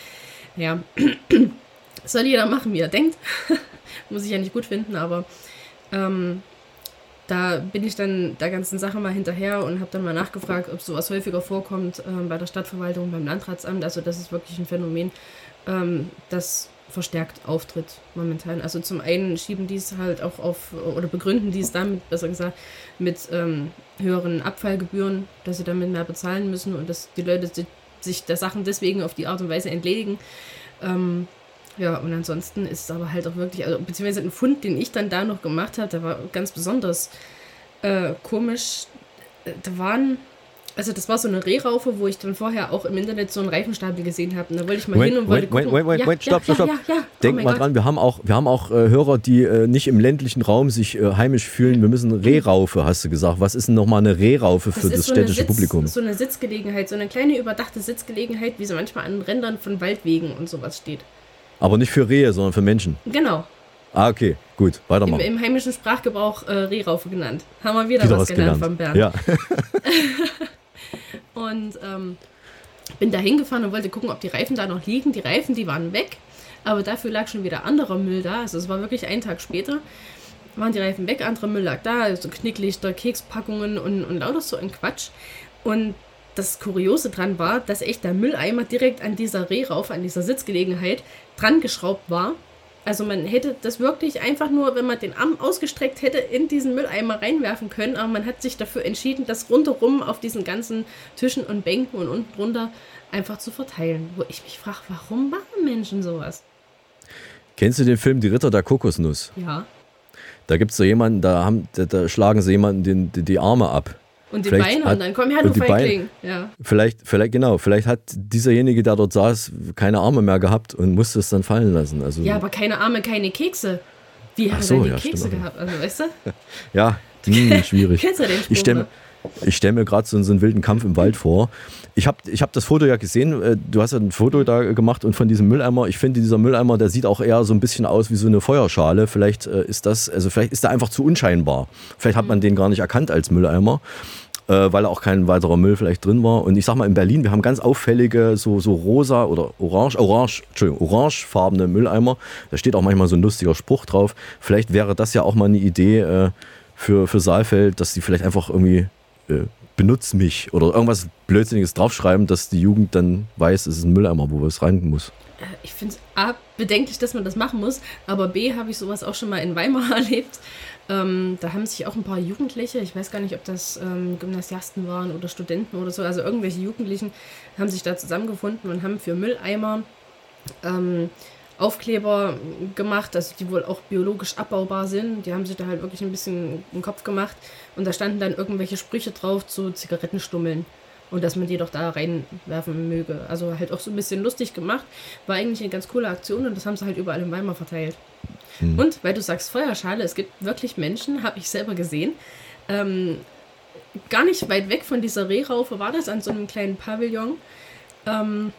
ja, <clears throat> soll jeder machen, wie er denkt. <laughs> Muss ich ja nicht gut finden, aber ähm, da bin ich dann der ganzen Sache mal hinterher und habe dann mal nachgefragt, ob sowas häufiger vorkommt ähm, bei der Stadtverwaltung, beim Landratsamt. Also das ist wirklich ein Phänomen, ähm, das verstärkt auftritt momentan. Also zum einen schieben die es halt auch auf, oder begründen die es damit, besser gesagt, mit ähm, höheren Abfallgebühren, dass sie damit mehr bezahlen müssen und dass die Leute sich der Sachen deswegen auf die Art und Weise entledigen. Ähm, ja, und ansonsten ist es aber halt auch wirklich, also beziehungsweise ein Fund, den ich dann da noch gemacht habe, der war ganz besonders äh, komisch. Äh, Da waren, also das war so eine Rehraufe, wo ich dann vorher auch im Internet so einen Reifenstapel gesehen habe. Und da wollte ich mal hin und wollte wait, gucken. wait, wait, ja, wait, stopp, ja, stopp, ja, stopp. Ja. Denk oh mal Gott. dran, wir haben auch, wir haben auch äh, Hörer, die äh, nicht im ländlichen Raum sich äh, heimisch fühlen. Wir müssen Rehraufe, hast du gesagt. Was ist denn nochmal eine Rehraufe für das, ist so städtische Sitz, Publikum? So eine Sitzgelegenheit, so eine kleine überdachte Sitzgelegenheit, wie sie manchmal an Rändern von Waldwegen und sowas steht. Aber nicht für Rehe, sondern für Menschen. Genau. Ah, okay, gut, Im, weitermachen. Im heimischen Sprachgebrauch äh, Rehraufe genannt. Haben wir wieder, Wieder was was gelernt, gelernt. von Bernd. Ja. <laughs> Und ähm, bin da hingefahren und wollte gucken, ob die Reifen da noch liegen. Die Reifen, die waren weg, aber dafür lag schon wieder anderer Müll da. Also es war wirklich ein Tag später. Waren die Reifen weg, anderer Müll lag da, also Knicklichter, Kekspackungen und, und lauter so ein Quatsch. Und das Kuriose dran war, dass echt der Mülleimer direkt an dieser Rehraufe, an dieser Sitzgelegenheit dran geschraubt war. Also man hätte das wirklich einfach nur, wenn man den Arm ausgestreckt hätte, in diesen Mülleimer reinwerfen können, aber man hat sich dafür entschieden, das rundherum auf diesen ganzen Tischen und Bänken und unten drunter einfach zu verteilen. Wo ich mich frage, warum machen Menschen sowas? Kennst du den Film Die Ritter der Kokosnuss? Ja. Da gibt es so jemanden, da, haben, da, da schlagen sie jemanden den, die, die Arme ab. Und die Vielleicht Beine hat- und dann komm her, du. Feigling. Ja. Vielleicht, vielleicht, genau, vielleicht hat dieserjenige, der dort saß, keine Arme mehr gehabt und musste es dann fallen lassen. Also, ja, aber keine Arme, keine Kekse. Wie hat so, denn die ja, Kekse gehabt? Also, weißt du? <laughs> ja hm, schwierig. <laughs> Kennst du den Spruch, ich stelle ne? Ich stell mir gerade so, so einen wilden Kampf im Wald vor. Ich habe ich hab das Foto ja gesehen. äh, Du hast ja ein Foto da gemacht und von diesem Mülleimer. Ich finde, dieser Mülleimer, der sieht auch eher so ein bisschen aus wie so eine Feuerschale. Vielleicht äh, ist das, also vielleicht ist der einfach zu unscheinbar. Vielleicht hat man den gar nicht erkannt als Mülleimer. Äh, weil auch kein weiterer Müll vielleicht drin war. Und ich sag mal, in Berlin, wir haben ganz auffällige, so, so rosa oder orange, orange, Entschuldigung, orangefarbene Mülleimer. Da steht auch manchmal so ein lustiger Spruch drauf. Vielleicht wäre das ja auch mal eine Idee äh, für, für Saalfeld, dass die vielleicht einfach irgendwie äh, benutzt mich oder irgendwas Blödsinniges draufschreiben, dass die Jugend dann weiß, es ist ein Mülleimer, wo es rein muss. Äh, Ich finde es A, bedenklich, dass man das machen muss, aber B, habe ich sowas auch schon mal in Weimar <laughs> erlebt. Ähm, da haben sich auch ein paar Jugendliche, ich weiß gar nicht, ob das ähm, Gymnasiasten waren oder Studenten oder so, also irgendwelche Jugendlichen haben sich da zusammengefunden und haben für Mülleimer ähm, Aufkleber gemacht, also die wohl auch biologisch abbaubar sind. Die haben sich da halt wirklich ein bisschen den Kopf gemacht und da standen dann irgendwelche Sprüche drauf zu Zigarettenstummeln und dass man die doch da reinwerfen möge. Also halt auch so ein bisschen lustig gemacht. War eigentlich eine ganz coole Aktion und das haben sie halt überall in Weimar verteilt. Hm. Und weil du sagst Feuerschale, es gibt wirklich Menschen, habe ich selber gesehen, ähm, gar nicht weit weg von dieser Rehraufe war das, an so einem kleinen Pavillon, ähm,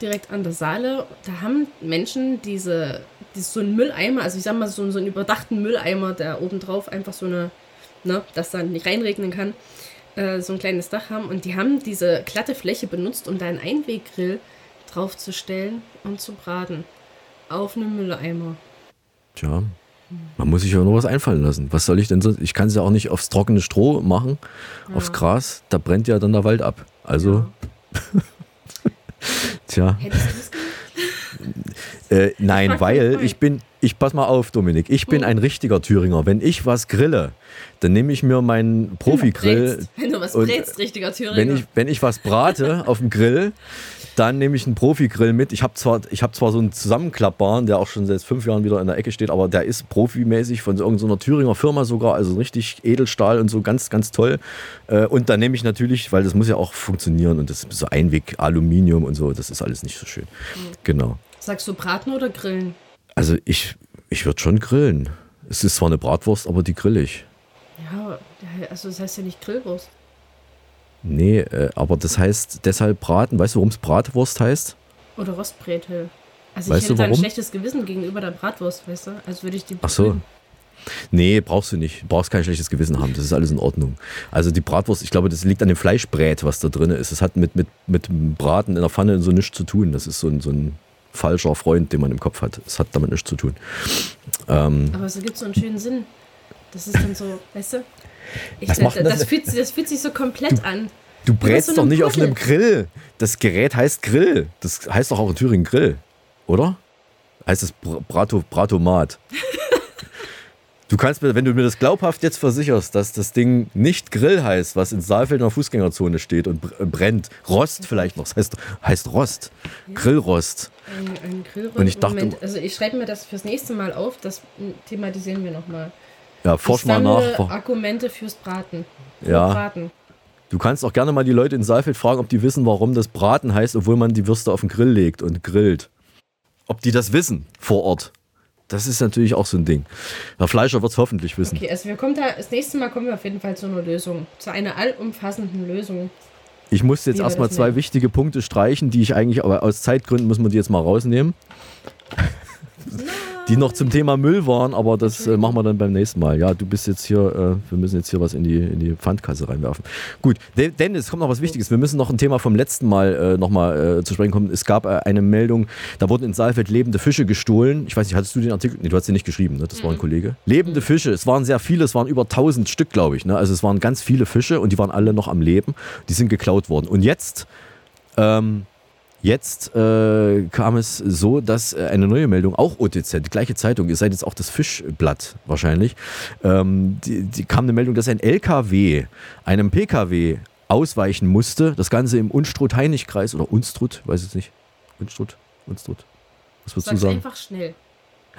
direkt an der Saale. Da haben Menschen diese, diese so einen Mülleimer, also ich sag mal so, so einen überdachten Mülleimer, der obendrauf einfach so eine, ne, dass dann nicht reinregnen kann, äh, so ein kleines Dach haben. Und die haben diese glatte Fläche benutzt, um da einen Einweggrill draufzustellen und zu braten. Auf einem Mülleimer. Tja, man muss sich ja nur was einfallen lassen. Was soll ich denn sonst? Ich kann es ja auch nicht aufs trockene Stroh machen, aufs Gras. Da brennt ja dann der Wald ab. Also, <laughs> tja. Hättest du das <laughs> Äh, nein, frag weil ich bin, ich pass mal auf, Dominik, ich bin ein richtiger Thüringer. Wenn ich was grille, dann nehme ich mir meinen Profi-Grill. Wenn du was brätst, richtiger Thüringer. Wenn ich, wenn ich was brate <laughs> auf dem Grill, dann nehme ich einen Profi-Grill mit. Ich habe zwar, ich hab zwar so einen zusammenklappbaren, der auch schon seit fünf Jahren wieder in der Ecke steht, aber der ist profimäßig von so irgendeiner Thüringer Firma sogar, also richtig Edelstahl und so ganz, ganz toll. Äh, Und dann nehme ich natürlich, weil das muss ja auch funktionieren und das ist so Einweg, Aluminium und so, das ist alles nicht so schön. Genau. Sagst du braten oder grillen? Also ich, ich würde schon grillen. Es ist zwar eine Bratwurst, aber die grill ich. Ja, also das heißt ja nicht Grillwurst. Nee, äh, aber das heißt deshalb Braten. Weißt du, warum es Bratwurst heißt? Oder Rostbretel. Also Weißt ich du, hätte ein schlechtes Gewissen gegenüber der Bratwurst, weißt du? Also würde ich die Ach so. Nee, brauchst du nicht. Du brauchst kein schlechtes Gewissen haben. Das ist alles in Ordnung. Also die Bratwurst, ich glaube, das liegt an dem Fleischbrät, was da drin ist. Das hat mit, mit, mit Braten in der Pfanne so nichts zu tun. Das ist so ein, so ein falscher Freund, den man im Kopf hat. Das hat damit nichts zu tun. Ähm, Aber es ergibt so einen schönen Sinn. Das ist dann so, weißt du? Ich, das, das- das, fühlt, sich- das fühlt sich so komplett an. du Wie bei brätst so doch nicht auf Puddel. einem Grill. Das Gerät heißt Grill. Das heißt doch auch in Thüringen Grill, oder? Heißt es Br- Brato, Bratomat. <laughs> Du kannst mir, wenn du mir das glaubhaft jetzt versicherst, dass das Ding nicht Grill heißt, was in Saalfeld in der Fußgängerzone steht und br- brennt, Rost vielleicht noch, das heißt, heißt Rost, Grillrost. Ein, ein Grillrost. Und ich dachte- Moment, also ich schreibe mir das fürs nächste Mal auf, das thematisieren wir nochmal. Ja, forsch mal nach. Argumente fürs Braten. Für Ja. Braten. Du kannst auch gerne mal die Leute in Saalfeld fragen, ob die wissen, warum das Braten heißt, obwohl man die Würste auf den Grill legt und grillt. Ob die das wissen vor Ort. Das ist natürlich auch so ein Ding. Herr Fleischer wird es hoffentlich wissen. Okay, also wir kommen da, das nächste Mal kommen wir auf jeden Fall zu einer Lösung. Zu einer allumfassenden Lösung. Ich muss jetzt erstmal zwei wichtige Punkte streichen, die ich eigentlich, aber aus Zeitgründen muss man die jetzt mal rausnehmen. Die noch zum Thema Müll waren, aber das äh, machen wir dann beim nächsten Mal. Ja, du bist jetzt hier, äh, wir müssen jetzt hier was in die, in die Pfandkasse reinwerfen. Gut, De- denn es kommt noch was Wichtiges. Wir müssen noch ein Thema vom letzten Mal äh, nochmal äh, zu sprechen kommen. Es gab äh, eine Meldung, da wurden in Saalfeld lebende Fische gestohlen. Ich weiß nicht, hattest du den Artikel? Nee, du hast den nicht geschrieben, ne? das war ein Kollege. Lebende Fische, es waren sehr viele, es waren über 1000 Stück, glaube ich. Ne? Also es waren ganz viele Fische und die waren alle noch am Leben. Die sind geklaut worden. Und jetzt ähm, Jetzt äh, kam es so, dass äh, eine neue Meldung, auch OTZ, die gleiche Zeitung, ihr seid jetzt auch das Fischblatt wahrscheinlich, ähm, die, die kam eine Meldung, dass ein LKW einem PKW ausweichen musste. Das Ganze im Unstrut-Heinig-Kreis oder Unstrut, weiß ich nicht. Unstrut, Unstrut. Was würdest du sagen? einfach schnell.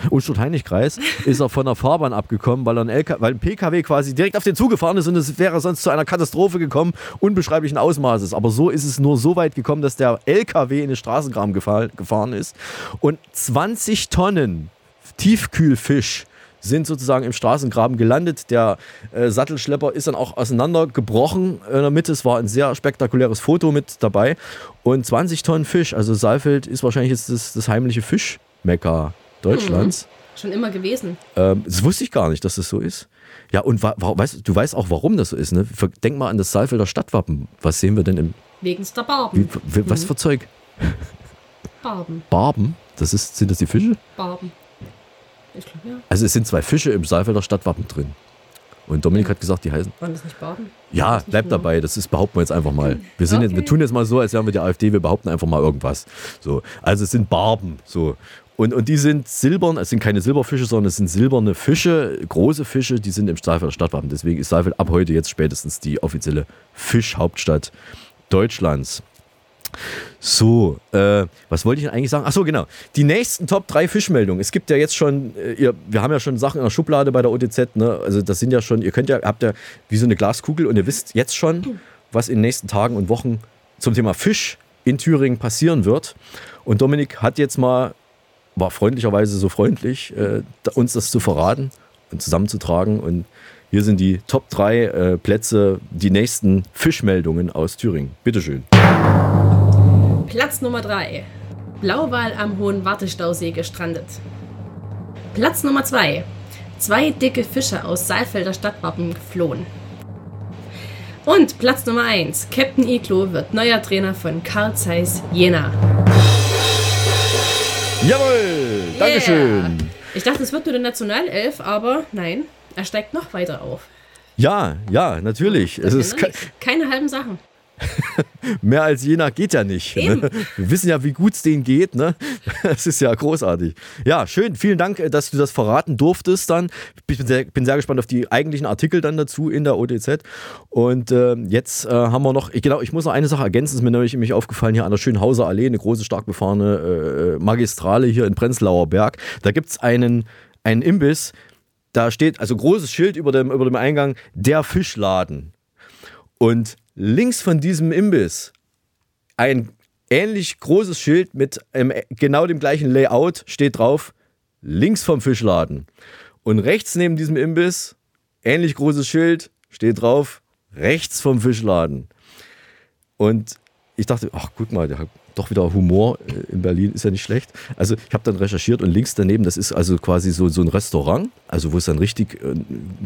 Unstrut-Heinig-Kreis ist er von der Fahrbahn abgekommen, weil, ein LK, weil ein PKW quasi direkt auf den zugefahren ist und es wäre sonst zu einer Katastrophe gekommen, unbeschreiblichen Ausmaßes. Aber so ist es nur so weit gekommen, dass der LKW in den Straßengraben gefahren, gefahren ist und 20 Tonnen Tiefkühlfisch sind sozusagen im Straßengraben gelandet. Der äh, Sattelschlepper ist dann auch auseinandergebrochen in der Mitte. Es war ein sehr spektakuläres Foto mit dabei. Und 20 Tonnen Fisch. Also Saalfeld ist wahrscheinlich jetzt das, das heimliche Fischmekka Deutschlands. Schon immer gewesen. Ähm, das wusste ich gar nicht, dass das so ist. Ja, und wa wa weißt, du weißt auch, warum das so ist. Ne? Denk mal an das Saalfelder Stadtwappen. Was sehen wir denn im. Wegen der Barben. Wie, was Mhm. für Zeug? Barben. Barben? Das ist, sind das die Fische? Barben. Ich glaube, ja. Also es sind zwei Fische im Saalfelder Stadtwappen drin. Und Dominik hat gesagt, die heißen. Waren das nicht Barben? Ja, bleib genau. dabei. Das ist, behaupten wir jetzt einfach mal. <laughs> Wir, sind jetzt, wir Okay. tun jetzt mal so, als wären wir die AfD, wir behaupten einfach mal irgendwas. So. Also es sind Barben. So. Und, und die sind silbern, es sind keine Silberfische, sondern es sind silberne Fische, große Fische, die sind im Saalfelder Stadtwappen. Deswegen ist Saalfeld ab heute jetzt spätestens die offizielle Fischhauptstadt Deutschlands. So, äh, was wollte ich eigentlich sagen? Achso, genau. Die nächsten Top 3 Fischmeldungen. Es gibt ja jetzt schon, äh, ihr, wir haben ja schon Sachen in der Schublade bei der OTZ, ne? Also das sind ja schon, ihr könnt ja, habt ja wie so eine Glaskugel und ihr wisst jetzt schon, was in den nächsten Tagen und Wochen zum Thema Fisch in Thüringen passieren wird. Und Dominik hat jetzt mal, war freundlicherweise so freundlich, äh, uns das zu verraten und zusammenzutragen. Und hier sind die Top 3 äh, Plätze, die nächsten Fischmeldungen aus Thüringen. Bitteschön. Platz Nummer 3. Blauwal am Hohen Wartestausee gestrandet. Platz Nummer 2. Zwei dicke Fische aus Saalfelder Stadtwappen geflohen. Und Platz Nummer 1. Captain Iglo wird neuer Trainer von Karl Zeiss Jena. Jawohl! Dankeschön! Ich dachte, es wird nur der Nationalelf, aber nein, er steigt noch weiter auf. Ja, ja, natürlich. Es ist ke Keine halben Sachen. <laughs> mehr als Jena geht ja nicht. Ne? Wir wissen ja, wie gut es denen geht. Ne? <laughs> Das ist ja großartig. Ja, schön. Vielen Dank, äh, dass du das verraten durftest dann. Ich bin sehr, bin sehr gespannt auf die eigentlichen Artikel dann dazu in der OTZ. Und äh, jetzt äh, haben wir noch, ich, genau, ich muss noch eine Sache ergänzen. Es ist mir nämlich nämlich aufgefallen, hier an der Schönhauser Allee, eine große, stark befahrene äh, Magistrale hier in Prenzlauer Berg. Da gibt es einen, einen Imbiss, da steht also großes Schild über dem, über dem Eingang, der Fischladen. Und links von diesem Imbiss ein ähnlich großes Schild mit ähm, genau dem gleichen Layout steht drauf, links vom Fischladen. Und rechts neben diesem Imbiss, ähnlich großes Schild, steht drauf, rechts vom Fischladen. Und ich dachte, ach guck mal, der hat doch wieder Humor äh, in Berlin, ist ja nicht schlecht. Also ich habe dann recherchiert und links daneben, das ist also quasi so, so ein Restaurant, also wo es dann richtig äh,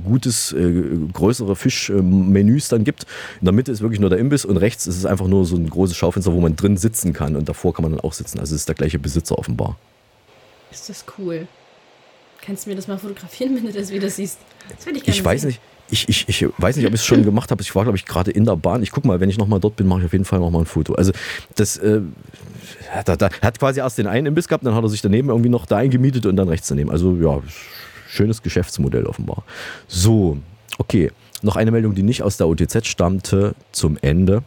gutes, äh, größere Fischmenüs dann gibt. In der Mitte ist wirklich nur der Imbiss und rechts ist es einfach nur so ein großes Schaufenster, wo man drin sitzen kann und davor kann man dann auch sitzen. Also es ist der gleiche Besitzer offenbar. Ist das cool. Kannst du mir das mal fotografieren, <laughs> wenn du das wieder siehst? Das würde ich gerne Ich weiß sehen. nicht. Ich, ich, ich weiß nicht, ob ich es schon gemacht habe. Ich war, glaube ich, gerade in der Bahn. Ich gucke mal, wenn ich nochmal dort bin, mache ich auf jeden Fall nochmal ein Foto. Also, das äh, da, da, hat quasi erst den einen Imbiss gehabt, dann hat er sich daneben irgendwie noch da eingemietet und dann rechts daneben. Also, ja, schönes Geschäftsmodell offenbar. So, okay. Noch eine Meldung, die nicht aus der OTZ stammte, zum Ende.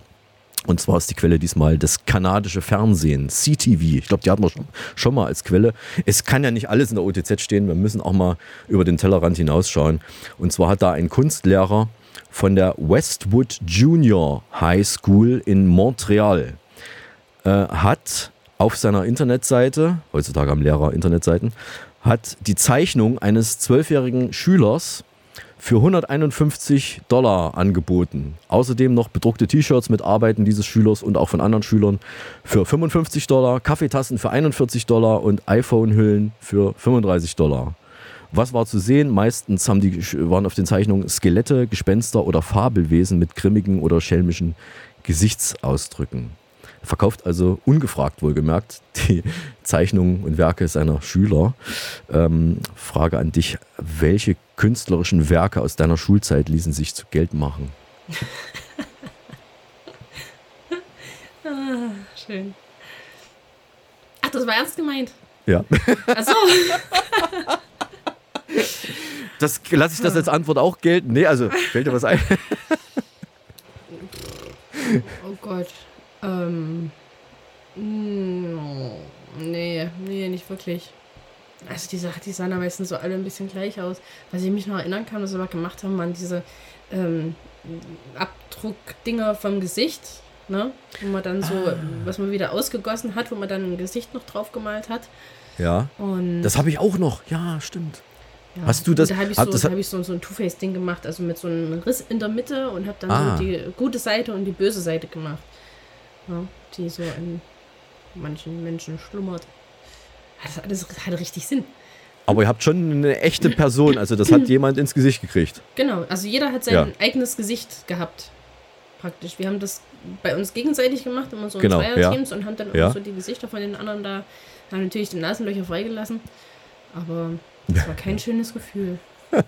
Und zwar ist die Quelle diesmal das kanadische Fernsehen, CTV. Ich glaube, die hatten wir schon, schon mal als Quelle. Es kann ja nicht alles in der OTZ stehen. Wir müssen auch mal über den Tellerrand hinausschauen. Und zwar hat da ein Kunstlehrer von der Westwood Junior High School in Montreal äh, hat auf seiner Internetseite, heutzutage haben Lehrer Internetseiten, hat die Zeichnung eines zwölfjährigen Schülers für 151 Dollar angeboten. Außerdem noch bedruckte T-Shirts mit Arbeiten dieses Schülers und auch von anderen Schülern für 55 Dollar, Kaffeetassen für 41 Dollar und iPhone-Hüllen für 35 Dollar. Was war zu sehen? Meistens haben die, waren auf den Zeichnungen Skelette, Gespenster oder Fabelwesen mit grimmigen oder schelmischen Gesichtsausdrücken. Er verkauft also ungefragt wohlgemerkt die Zeichnungen und Werke seiner Schüler. Ähm, Frage an dich, welche künstlerischen Werke aus deiner Schulzeit ließen sich zu Geld machen? <laughs> Ah, schön. Ach, das war ernst gemeint. Ja. Achso. <laughs> Das lasse ich das als Antwort auch gelten. Nee, also fällt dir was ein? Oh Gott. Ähm. mm, Nee, nee, nicht wirklich. Also die, Sache- die sahen aber meistens so alle ein bisschen gleich aus. Was ich mich noch erinnern kann, was wir mal gemacht haben, waren diese ähm, Abdruckdinger vom Gesicht. Ne? Wo man dann so, Ah. was man wieder ausgegossen hat, wo man dann ein Gesicht noch drauf gemalt hat. Ja. Und Das habe ich auch noch. Ja, stimmt. Ja, Hast du das? Und Da habe ich, so, hab ich so, so ein Two-Face-Ding gemacht, also mit so einem Riss in der Mitte und habe dann Ah. so die gute Seite und die böse Seite gemacht. Ja, die so in manchen Menschen schlummert. Das alles hat richtig Sinn. Aber ihr habt schon eine echte Person, also das hat <clears throat> jemand ins Gesicht gekriegt. Genau, also jeder hat sein Ja. eigenes Gesicht gehabt. Praktisch. Wir haben das bei uns gegenseitig gemacht, immer so in Genau, Zweierteams ja. und haben dann Ja. immer so die Gesichter von den anderen da, haben natürlich die Nasenlöcher freigelassen. Aber das <laughs> war kein schönes Gefühl. <laughs>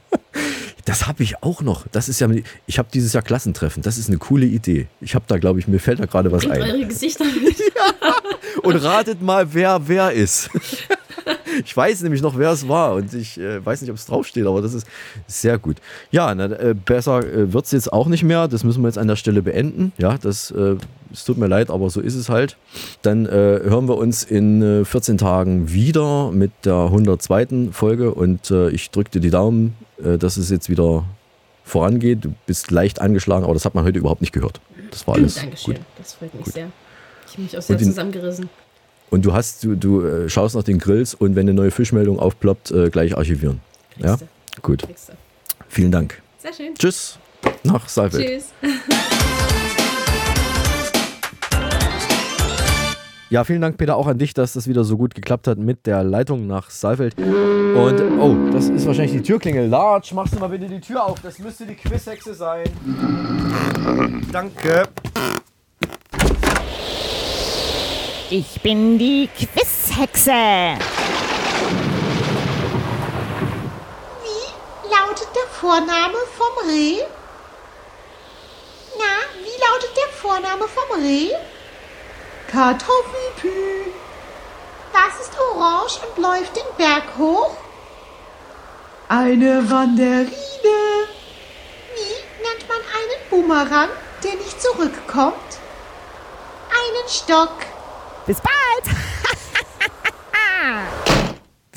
Das habe ich auch noch. Das ist ja, ich habe dieses Jahr Klassentreffen. Das ist eine coole Idee. Ich habe da, glaube ich, mir fällt da gerade was Bringt ein. eure Gesichter <laughs> mit. Und ratet mal, wer wer ist. <laughs> <laughs> Ich weiß nämlich noch, wer es war und ich äh, weiß nicht, ob es draufsteht, aber das ist sehr gut. Ja, na, äh, besser äh, wird es jetzt auch nicht mehr. Das müssen wir jetzt an der Stelle beenden. Ja, das äh, es tut mir leid, aber so ist es halt. Dann äh, hören wir uns in äh, 14 Tagen wieder mit der 102. Folge und äh, ich drücke dir die Daumen, äh, dass es jetzt wieder vorangeht. Du bist leicht angeschlagen, aber das hat man heute überhaupt nicht gehört. Das war alles Dankeschön, gut. das freut mich sehr. Ich habe mich auch sehr zusammengerissen. Und du hast, du, du äh, schaust nach den Grills und wenn eine neue Fischmeldung aufploppt, äh, gleich archivieren. Ja? Kriegst Gut. Kriegst du. Vielen Dank. Sehr schön. Tschüss. Nach Saalfeld. Tschüss. <laughs> Ja, vielen Dank, Peter, auch an dich, dass das wieder so gut geklappt hat mit der Leitung nach Saalfeld. Und, oh, das ist wahrscheinlich die Türklingel. Large, machst du mal bitte die Tür auf. Das müsste die Quizhexe sein. <laughs> Danke. Ich bin die Quizhexe. Wie lautet der Vorname vom Reh? Na, wie lautet der Vorname vom Reh? Kartoffelpü. Was ist orange und läuft den Berg hoch? Eine Wanderine. Wie nennt man einen Boomerang, der nicht zurückkommt? Einen Stock. Bis bald.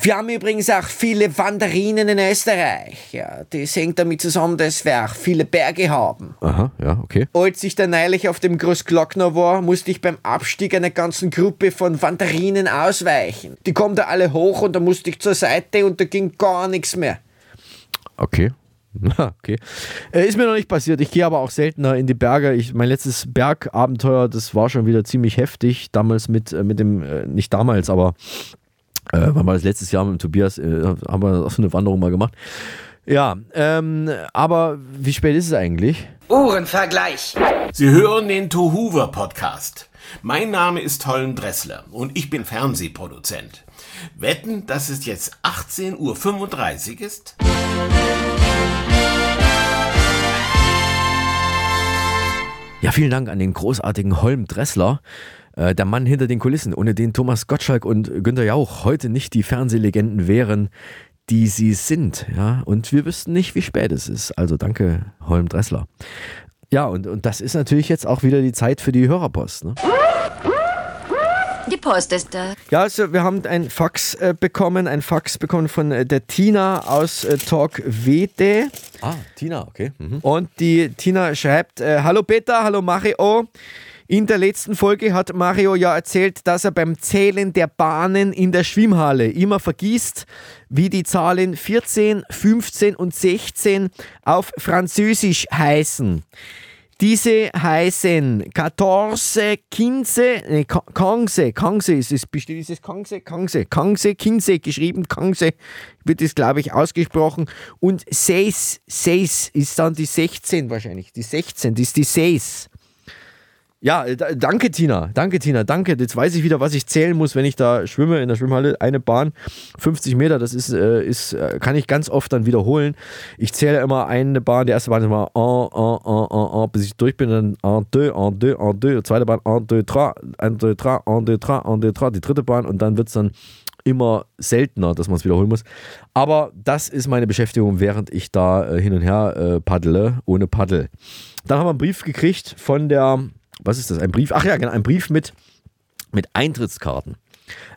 <laughs> Wir haben übrigens auch viele Wanderinen in Österreich. Ja, das hängt damit zusammen, dass wir auch viele Berge haben. Aha, ja, okay. Als ich da neulich auf dem Großglockner war, musste ich beim Abstieg einer ganzen Gruppe von Wanderinen ausweichen. Die kommen da alle hoch und da musste ich zur Seite und da ging gar nichts mehr. Okay. <laughs> Okay. Äh, ist mir noch nicht passiert. Ich gehe aber auch seltener in die Berge. Ich, mein letztes Bergabenteuer, das war schon wieder ziemlich heftig. Damals mit, äh, mit dem, äh, nicht damals, aber äh, wann war das letztes Jahr mit dem Tobias, äh, haben wir auch so eine Wanderung mal gemacht. Ja, ähm, aber wie spät ist es eigentlich? Uhrenvergleich. Sie hören den Tohuwa Podcast. Mein Name ist Holm Dressler und ich bin Fernsehproduzent. Wetten, dass es jetzt 18.35 Uhr ist? Ja, vielen Dank an den großartigen Holm Dressler. Äh, der Mann hinter den Kulissen, ohne den Thomas Gottschalk und Günter Jauch heute nicht die Fernsehlegenden wären, die sie sind. Ja, und wir wüssten nicht, wie spät es ist. Also danke, Holm Dressler. Ja, und, und das ist natürlich jetzt auch wieder die Zeit für die Hörerpost. Ne? Die Post ist da. Ja, also wir haben ein Fax äh, bekommen, ein Fax bekommen von äh, der Tina aus äh, Talk Wede. Ah, Tina, okay. Mhm. Und die Tina schreibt: äh, Hallo Peter, hallo Mario. In der letzten Folge hat Mario ja erzählt, dass er beim Zählen der Bahnen in der Schwimmhalle immer vergisst, wie die Zahlen 14, 15 und 16 auf Französisch heißen. Diese heißen 14, 15, nee, Kangse, Kangse ist es, besteht dieses Kangse, Kangse, Kangse, Kinse, geschrieben, Kangse, wird es, glaube ich, ausgesprochen. Und Seis, Seis ist dann die 16 wahrscheinlich, die 16, das ist die Seis. Ja, danke Tina, danke Tina, danke. Jetzt weiß ich wieder, was ich zählen muss, wenn ich da schwimme in der Schwimmhalle. Eine Bahn, 50 Meter, das ist, äh, ist äh, kann ich ganz oft dann wiederholen. Ich zähle immer eine Bahn, die erste Bahn ist immer 1, 1, 1, 1, 1, bis ich durch bin, dann 1, 2, 1, 2, 1, 2, zweite Bahn 1, 2, 3, 1, 2, 3, 1, 2, 3, 1, 2, 3, die dritte Bahn und dann wird es dann immer seltener, dass man es wiederholen muss. Aber das ist meine Beschäftigung, während ich da äh, hin und her äh, paddle, ohne Paddel. Dann haben wir einen Brief gekriegt von der was ist das? Ein Brief? Ach ja, genau, ein Brief mit, mit Eintrittskarten.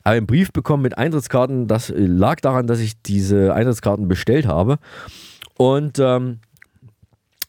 Aber einen Brief bekommen mit Eintrittskarten, das lag daran, dass ich diese Eintrittskarten bestellt habe. Und ähm,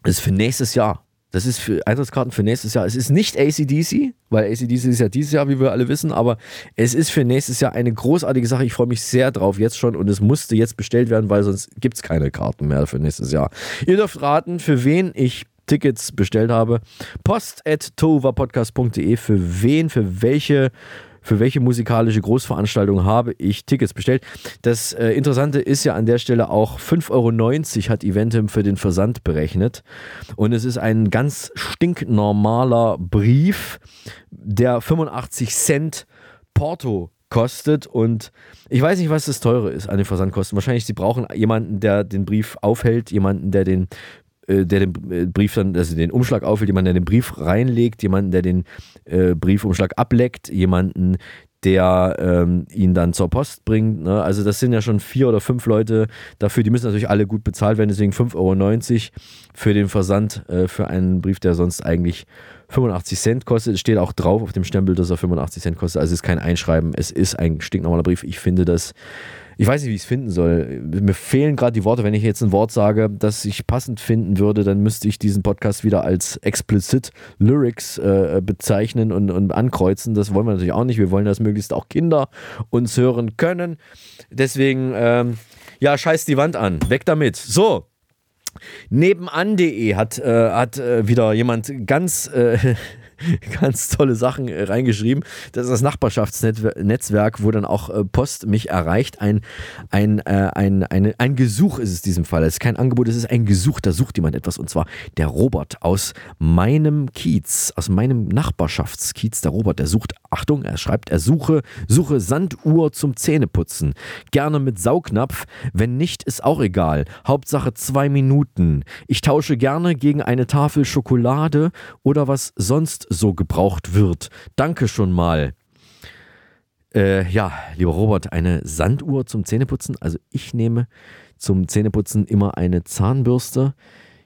das ist für nächstes Jahr. Das ist für Eintrittskarten für nächstes Jahr. Es ist nicht ACDC, weil ACDC ist ja dieses Jahr, wie wir alle wissen, aber es ist für nächstes Jahr eine großartige Sache. Ich freue mich sehr drauf jetzt schon und es musste jetzt bestellt werden, weil sonst gibt es keine Karten mehr für nächstes Jahr. Ihr dürft raten, für wen ich Tickets bestellt habe. Post at tovapodcast.de für wen, für welche für welche musikalische Großveranstaltung habe ich Tickets bestellt. Das äh, Interessante ist ja an der Stelle auch 5,90 Euro hat Eventim für den Versand berechnet. Und es ist ein ganz stinknormaler Brief, der 85 Cent Porto kostet und ich weiß nicht, was das teure ist an den Versandkosten. Wahrscheinlich, sie brauchen jemanden, der den Brief aufhält, jemanden, der den der den äh, Brief dann, also den Umschlag aufhält, jemanden, der den Brief reinlegt, jemanden, der den äh, Briefumschlag ableckt, jemanden, der ähm, ihn dann zur Post bringt. Ne? Also das sind ja schon vier oder fünf Leute dafür, die müssen natürlich alle gut bezahlt werden, deswegen 5,90 Euro für den Versand äh, für einen Brief, der sonst eigentlich 85 Cent kostet. Es steht auch drauf auf dem Stempel, dass er 85 Cent kostet. Also es ist kein Einschreiben, es ist ein stinknormaler Brief. Ich finde das ich weiß nicht, wie ich es finden soll. Mir fehlen gerade die Worte. Wenn ich jetzt ein Wort sage, das ich passend finden würde, dann müsste ich diesen Podcast wieder als explicit Lyrics äh, bezeichnen und, und ankreuzen. Das wollen wir natürlich auch nicht. Wir wollen, dass möglichst auch Kinder uns hören können. Deswegen, ähm, ja, scheiß die Wand an. Weg damit. So. Nebenan.de hat, äh, hat äh, wieder jemand ganz äh, <laughs> <laughs> ganz tolle Sachen äh, reingeschrieben. Das ist das Nachbarschaftsnetzwerk, wo dann auch äh, Post mich erreicht. Ein, ein, äh, ein, ein, Gesuch ist es in diesem Fall. Es ist kein Angebot, es ist ein Gesuch. Da sucht jemand etwas. Und zwar der Robert aus meinem Kiez, aus meinem Nachbarschaftskiez. Der Robert, der sucht, Achtung, er schreibt, er suche, suche Sanduhr zum Zähneputzen. Gerne mit Saugnapf. Wenn nicht, ist auch egal. Hauptsache zwei Minuten. Ich tausche gerne gegen eine Tafel Schokolade oder was sonst so gebraucht wird. Danke schon mal. Äh, ja, lieber Robert, eine Sanduhr zum Zähneputzen. Also ich nehme zum Zähneputzen immer eine Zahnbürste.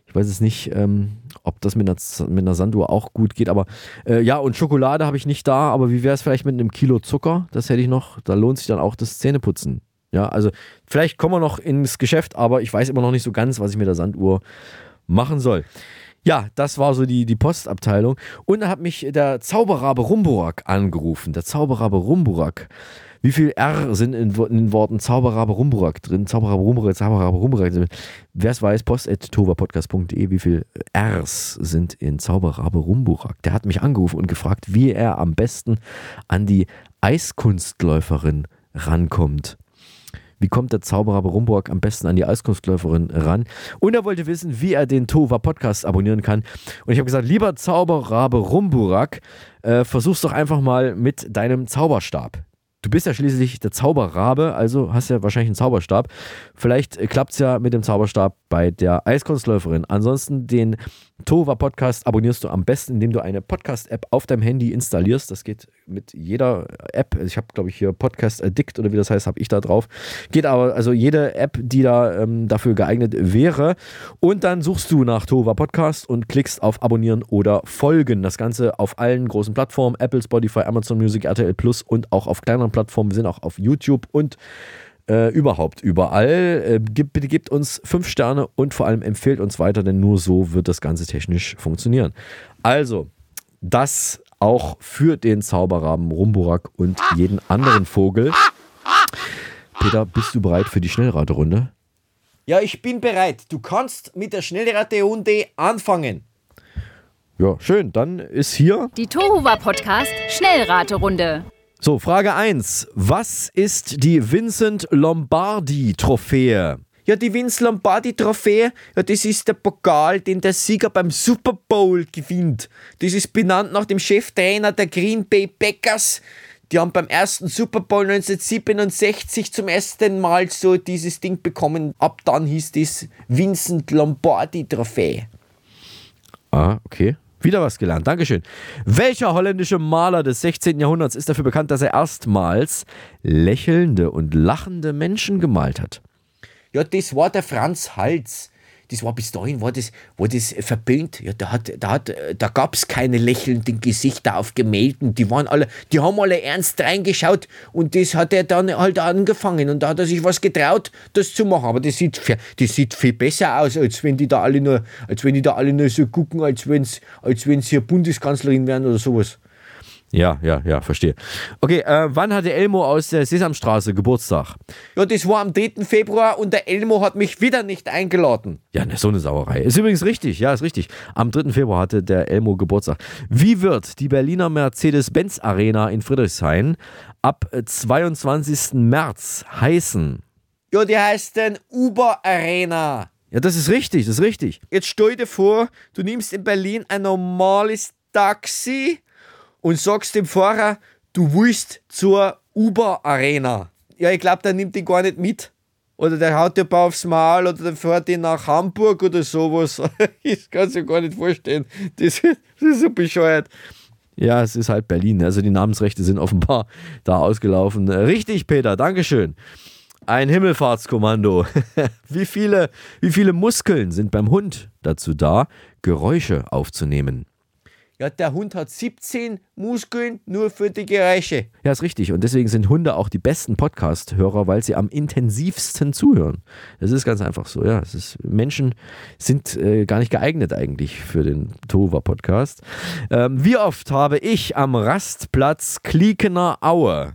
Ich weiß es nicht, ähm, ob das mit einer, mit einer Sanduhr auch gut geht, aber äh, ja, und Schokolade habe ich nicht da, aber wie wäre es vielleicht mit einem Kilo Zucker? Das hätte ich noch, da lohnt sich dann auch das Zähneputzen. Ja, also vielleicht kommen wir noch ins Geschäft, aber ich weiß immer noch nicht so ganz, was ich mit der Sanduhr machen soll. Ja, das war so die, die Postabteilung. Und da hat mich der Zauberrabe Rumburak angerufen. Der Zauberrabe Rumburak Wie viel R sind in, in den Worten Zauberrabe Rumburak drin? Zauberrabe Rumburak, Zauberrabe Rumburak. Wer es weiß, post.tovapodcast.de, wie viel Rs sind in Zauberrabe Rumburak? Der hat mich angerufen und gefragt, wie er am besten an die Eiskunstläuferin rankommt. Wie kommt der Zauberer Rumburg am besten an die Eiskunstläuferin ran? Und er wollte wissen, wie er den Tova Podcast abonnieren kann. Und ich habe gesagt, lieber Zauberrabe Rumburak, äh, versuch's doch einfach mal mit deinem Zauberstab. Du bist ja schließlich der Zauberrabe, also hast ja wahrscheinlich einen Zauberstab. Vielleicht klappt es ja mit dem Zauberstab bei der Eiskunstläuferin. Ansonsten den Tova Podcast abonnierst du am besten, indem du eine Podcast-App auf deinem Handy installierst. Das geht mit jeder App. Ich habe, glaube ich, hier Podcast Addict oder wie das heißt, habe ich da drauf. Geht aber, also jede App, die da ähm, dafür geeignet wäre. Und dann suchst du nach Tova Podcast und klickst auf Abonnieren oder Folgen. Das Ganze auf allen großen Plattformen: Apple, Spotify, Amazon Music, RTL Plus und auch auf kleineren Plattformen. Wir sind auch auf YouTube und äh, überhaupt überall. Äh, gibt, bitte gebt uns fünf Sterne und vor allem empfehlt uns weiter, denn nur so wird das Ganze technisch funktionieren. Also, das auch für den Zauberraben Rumburak und jeden anderen Vogel. Peter, bist du bereit für die Schnellraterunde? Ja, ich bin bereit. Du kannst mit der Schnellraterunde anfangen. Ja, schön. Dann ist hier. Die Tohuwa Podcast Schnellraterunde. So, Frage 1. Was ist die Vincent Lombardi Trophäe? Ja, die Vince Lombardi Trophäe, ja, das ist der Pokal, den der Sieger beim Super Bowl gewinnt. Das ist benannt nach dem Cheftrainer der Green Bay Packers. Die haben beim ersten Super Bowl 1967 zum ersten Mal so dieses Ding bekommen. Ab dann hieß das Vincent Lombardi Trophäe. Ah, okay. Wieder was gelernt. Dankeschön. Welcher holländische Maler des 16. Jahrhunderts ist dafür bekannt, dass er erstmals lächelnde und lachende Menschen gemalt hat? Ja, das war der Franz Hals. Das war bis dahin war das, war das verböhnt. Ja, da hat, da hat, da gab's keine lächelnden Gesichter auf Gemälden. Die waren alle, die haben alle ernst reingeschaut und das hat er dann halt angefangen und da hat er sich was getraut, das zu machen. Aber das sieht, viel- das sieht viel besser aus, als wenn die da alle nur, als wenn die da alle nur so gucken, als wenn's, als wenn's hier Bundeskanzlerin wären oder sowas. Ja, ja, ja, verstehe. Okay, äh, wann hatte Elmo aus der Sesamstraße Geburtstag? Ja, das war am 3. Februar und der Elmo hat mich wieder nicht eingeladen. Ja, ne, so eine Sauerei. Ist übrigens richtig, ja, ist richtig. Am 3. Februar hatte der Elmo Geburtstag. Wie wird die Berliner Mercedes-Benz Arena in Friedrichshain ab äh, 22. März heißen? Ja, die heißt dann Uber Arena. Ja, das ist richtig, das ist richtig. Jetzt stell dir vor, du nimmst in Berlin ein normales Taxi und sagst dem Fahrer, du willst zur Uber Arena. Ja, ich glaube, der nimmt dich gar nicht mit. Oder der haut dir aufs Maul oder der fährt ihn nach Hamburg oder sowas. Ich kann es mir gar nicht vorstellen. Das, das ist so bescheuert. Ja, es ist halt Berlin. Also die Namensrechte sind offenbar <laughs> da ausgelaufen. Richtig, Peter, Dankeschön. Ein Himmelfahrtskommando. <laughs> wie, viele, wie viele Muskeln sind beim Hund dazu da, Geräusche aufzunehmen? Ja, der Hund hat 17 Muskeln nur für die Geräusche. Ja, ist richtig. Und deswegen sind Hunde auch die besten Podcast-Hörer, weil sie am intensivsten zuhören. Das ist ganz einfach so. Ja, es ist, Menschen sind äh, gar nicht geeignet eigentlich für den Tova-Podcast. Ähm, wie oft habe ich am Rastplatz Kliekener Aue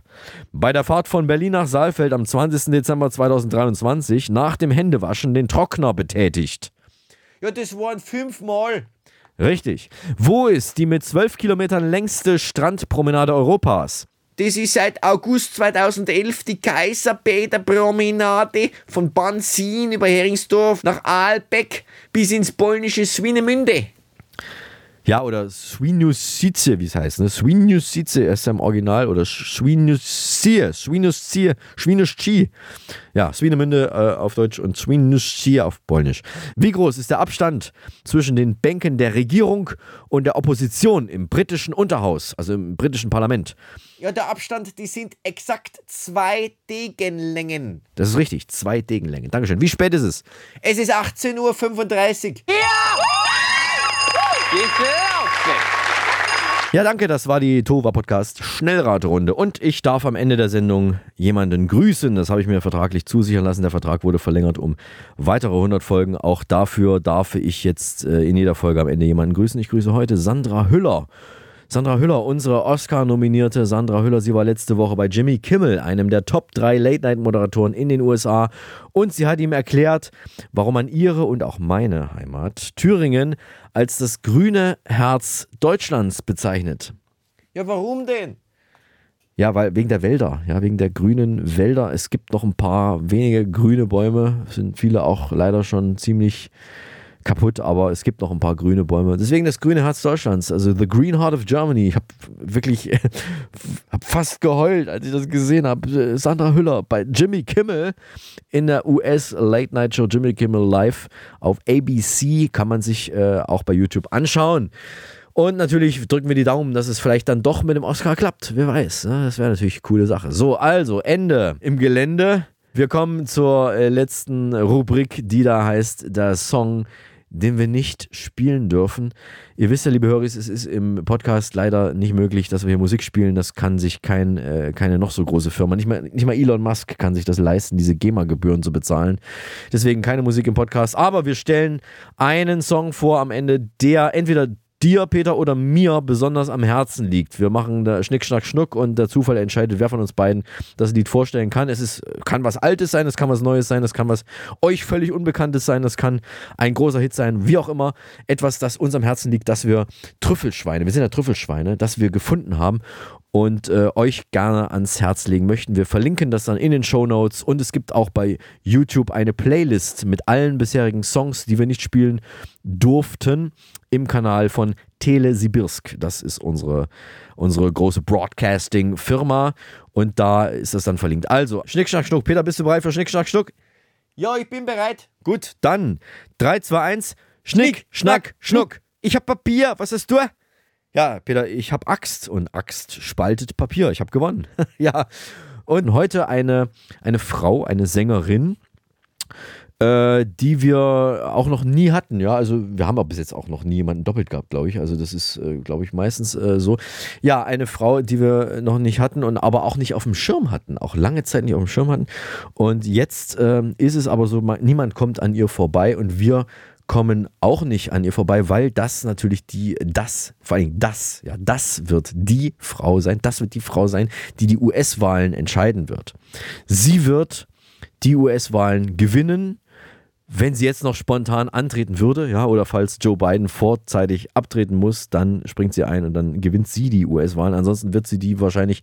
bei der Fahrt von Berlin nach Saalfeld am 20. Dezember 2023 nach dem Händewaschen den Trockner betätigt? Ja, das waren fünfmal. Richtig. Wo ist die mit 12 Kilometern längste Strandpromenade Europas? Das ist seit August 2011 die Kaiserbäder-Promenade von Bansin über Heringsdorf nach Aalbeck bis ins polnische Swinemünde. Ja, oder Swinuszice, wie es heißt. Ne? Swinuszice ist ja im Original. Oder Swinuszie, Swinuszie, Swinusci. Ja, Swinemünde äh, auf Deutsch und Swinuscie auf Polnisch. Wie groß ist der Abstand zwischen den Bänken der Regierung und der Opposition im britischen Unterhaus, also im britischen Parlament? Ja, der Abstand, die sind exakt zwei Degenlängen. Das ist richtig, zwei Degenlängen. Dankeschön. Wie spät ist es? Es ist 18.35 Uhr. Ja, danke, das war die Tova Podcast Schnellraterunde. Und ich darf am Ende der Sendung jemanden grüßen. Das habe ich mir vertraglich zusichern lassen. Der Vertrag wurde verlängert um weitere 100 Folgen. Auch dafür darf ich jetzt äh, in jeder Folge am Ende jemanden grüßen. Ich grüße heute Sandra Hüller. Sandra Hüller, unsere Oscar-nominierte Sandra Hüller, sie war letzte Woche bei Jimmy Kimmel, einem der Top 3 Late-Night-Moderatoren in den USA. Und sie hat ihm erklärt, warum man ihre und auch meine Heimat, Thüringen, als das grüne Herz Deutschlands bezeichnet. Ja, warum denn? Ja, weil wegen der Wälder, ja, wegen der grünen Wälder. Es gibt noch ein paar wenige grüne Bäume, sind viele auch leider schon ziemlich kaputt, aber es gibt noch ein paar grüne Bäume. Deswegen das grüne Herz Deutschlands, also The Green Heart of Germany. Ich habe wirklich <laughs> hab fast geheult, als ich das gesehen habe. Sandra Hüller bei Jimmy Kimmel in der US Late Night Show Jimmy Kimmel Live auf ABC kann man sich äh, auch bei YouTube anschauen. Und natürlich drücken wir die Daumen, dass es vielleicht dann doch mit dem Oscar klappt. Wer weiß. Ne? Das wäre natürlich eine coole Sache. So, also Ende im Gelände. Wir kommen zur äh, letzten Rubrik, die da heißt, der Song, den wir nicht spielen dürfen. Ihr wisst ja, liebe Hörer, es ist im Podcast leider nicht möglich, dass wir hier Musik spielen. Das kann sich kein, äh, keine noch so große Firma, nicht mal, nicht mal Elon Musk kann sich das leisten, diese GEMA-Gebühren zu bezahlen. Deswegen keine Musik im Podcast. Aber wir stellen einen Song vor am Ende, der entweder dir, Peter, oder mir besonders am Herzen liegt. Wir machen da Schnick, Schnack, Schnuck und der Zufall entscheidet, wer von uns beiden das Lied vorstellen kann. Es ist, kann was Altes sein, es kann was Neues sein, es kann was euch völlig Unbekanntes sein, es kann ein großer Hit sein, wie auch immer. Etwas, das uns am Herzen liegt, dass wir Trüffelschweine, wir sind ja Trüffelschweine, dass wir gefunden haben und äh, euch gerne ans Herz legen möchten. Wir verlinken das dann in den Show Notes und es gibt auch bei YouTube eine Playlist mit allen bisherigen Songs, die wir nicht spielen durften, im Kanal von Telesibirsk. Das ist unsere, unsere große Broadcasting-Firma und da ist das dann verlinkt. Also, Schnick, Schnack, Schnuck. Peter, bist du bereit für Schnick, Schnack, Schnuck? Ja, ich bin bereit. Gut, dann 3, 2, 1. Schnick, Schnack, Schnuck. Ich hab Papier. Was hast du? Ja, Peter, ich habe Axt und Axt spaltet Papier. Ich habe gewonnen. <laughs> ja. Und heute eine, eine Frau, eine Sängerin, äh, die wir auch noch nie hatten. Ja, also wir haben aber bis jetzt auch noch nie jemanden doppelt gehabt, glaube ich. Also das ist, äh, glaube ich, meistens äh, so. Ja, eine Frau, die wir noch nicht hatten und aber auch nicht auf dem Schirm hatten, auch lange Zeit nicht auf dem Schirm hatten. Und jetzt ähm, ist es aber so, niemand kommt an ihr vorbei und wir kommen auch nicht an ihr vorbei, weil das natürlich die, das, vor allem das, ja, das wird die Frau sein, das wird die Frau sein, die die US-Wahlen entscheiden wird. Sie wird die US-Wahlen gewinnen, wenn sie jetzt noch spontan antreten würde, ja, oder falls Joe Biden vorzeitig abtreten muss, dann springt sie ein und dann gewinnt sie die US-Wahlen. Ansonsten wird sie die wahrscheinlich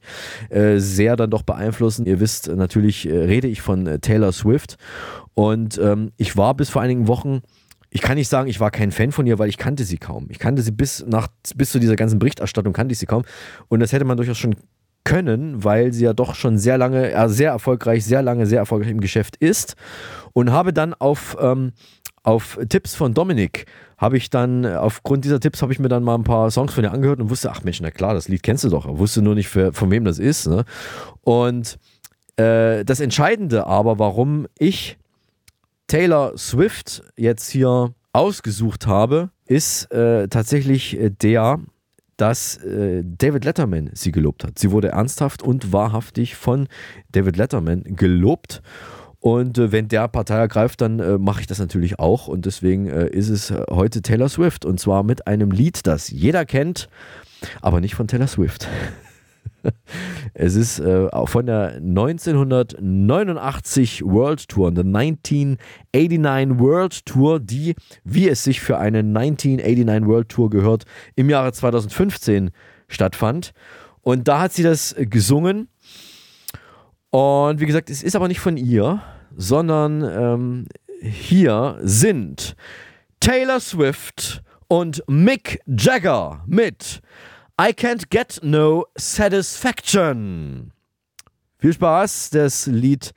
äh, sehr dann doch beeinflussen. Ihr wisst, natürlich äh, rede ich von äh, Taylor Swift und ähm, ich war bis vor einigen Wochen ich kann nicht sagen, ich war kein Fan von ihr, weil ich kannte sie kaum. Ich kannte sie bis nach bis zu dieser ganzen Berichterstattung kannte ich sie kaum und das hätte man durchaus schon können, weil sie ja doch schon sehr lange, äh, sehr erfolgreich, sehr lange, sehr erfolgreich im Geschäft ist und habe dann auf, ähm, auf Tipps von Dominik habe ich dann, aufgrund dieser Tipps habe ich mir dann mal ein paar Songs von ihr angehört und wusste, ach Mensch, na klar, das Lied kennst du doch. Wusste nur nicht, für, von wem das ist. Ne? Und äh, das Entscheidende aber, warum ich Taylor Swift jetzt hier ausgesucht habe, ist äh, tatsächlich äh, der, dass äh, David Letterman sie gelobt hat. Sie wurde ernsthaft und wahrhaftig von David Letterman gelobt. Und äh, wenn der Partei ergreift, dann äh, mache ich das natürlich auch. Und deswegen äh, ist es heute Taylor Swift. Und zwar mit einem Lied, das jeder kennt, aber nicht von Taylor Swift. <laughs> es ist äh, von der 1989 World Tour, der 1989 World Tour, die, wie es sich für eine 1989 World Tour gehört, im Jahre 2015 stattfand. Und da hat sie das gesungen. Und wie gesagt, es ist aber nicht von ihr, sondern ähm, hier sind Taylor Swift und Mick Jagger mit I Can't Get No Satisfaction. Viel Spaß, das Lied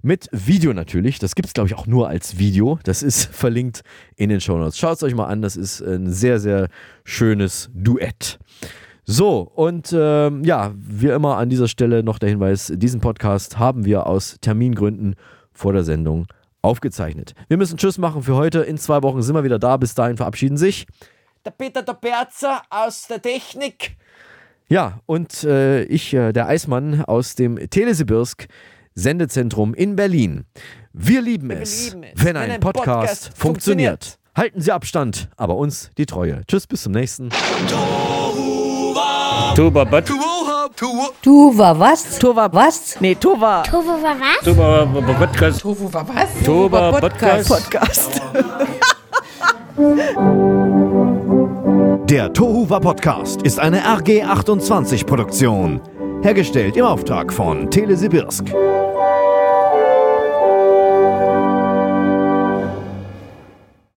mit Video natürlich. Das gibt es, glaube ich, auch nur als Video. Das ist <laughs> verlinkt in den Show Notes. Schaut es euch mal an, das ist ein sehr, sehr schönes Duett. So, und ähm, ja, wie immer an dieser Stelle noch der Hinweis, diesen Podcast haben wir aus Termingründen vor der Sendung aufgezeichnet. Wir müssen Tschüss machen für heute. In zwei Wochen sind wir wieder da. Bis dahin verabschieden sich der Peter der Berzer aus der Technik. Ja, und äh, ich, äh, der Eismann aus dem Telesibirsk Sendezentrum in Berlin. Wir lieben, Wir es, lieben es, wenn, ein, ein Podcast, Podcast funktioniert. funktioniert. Halten Sie Abstand, aber uns die Treue. Tschüss, bis zum nächsten. Tuba. Tuva was? Tuva was? Nee, Tuva. War was? Tuba Podcast. Tofu war was? Tuba Podcast. Podcast. Podcast. <laughs> <laughs> Der Tohuwa Podcast ist eine RG28 Produktion. Hergestellt im Auftrag von Telesibirsk.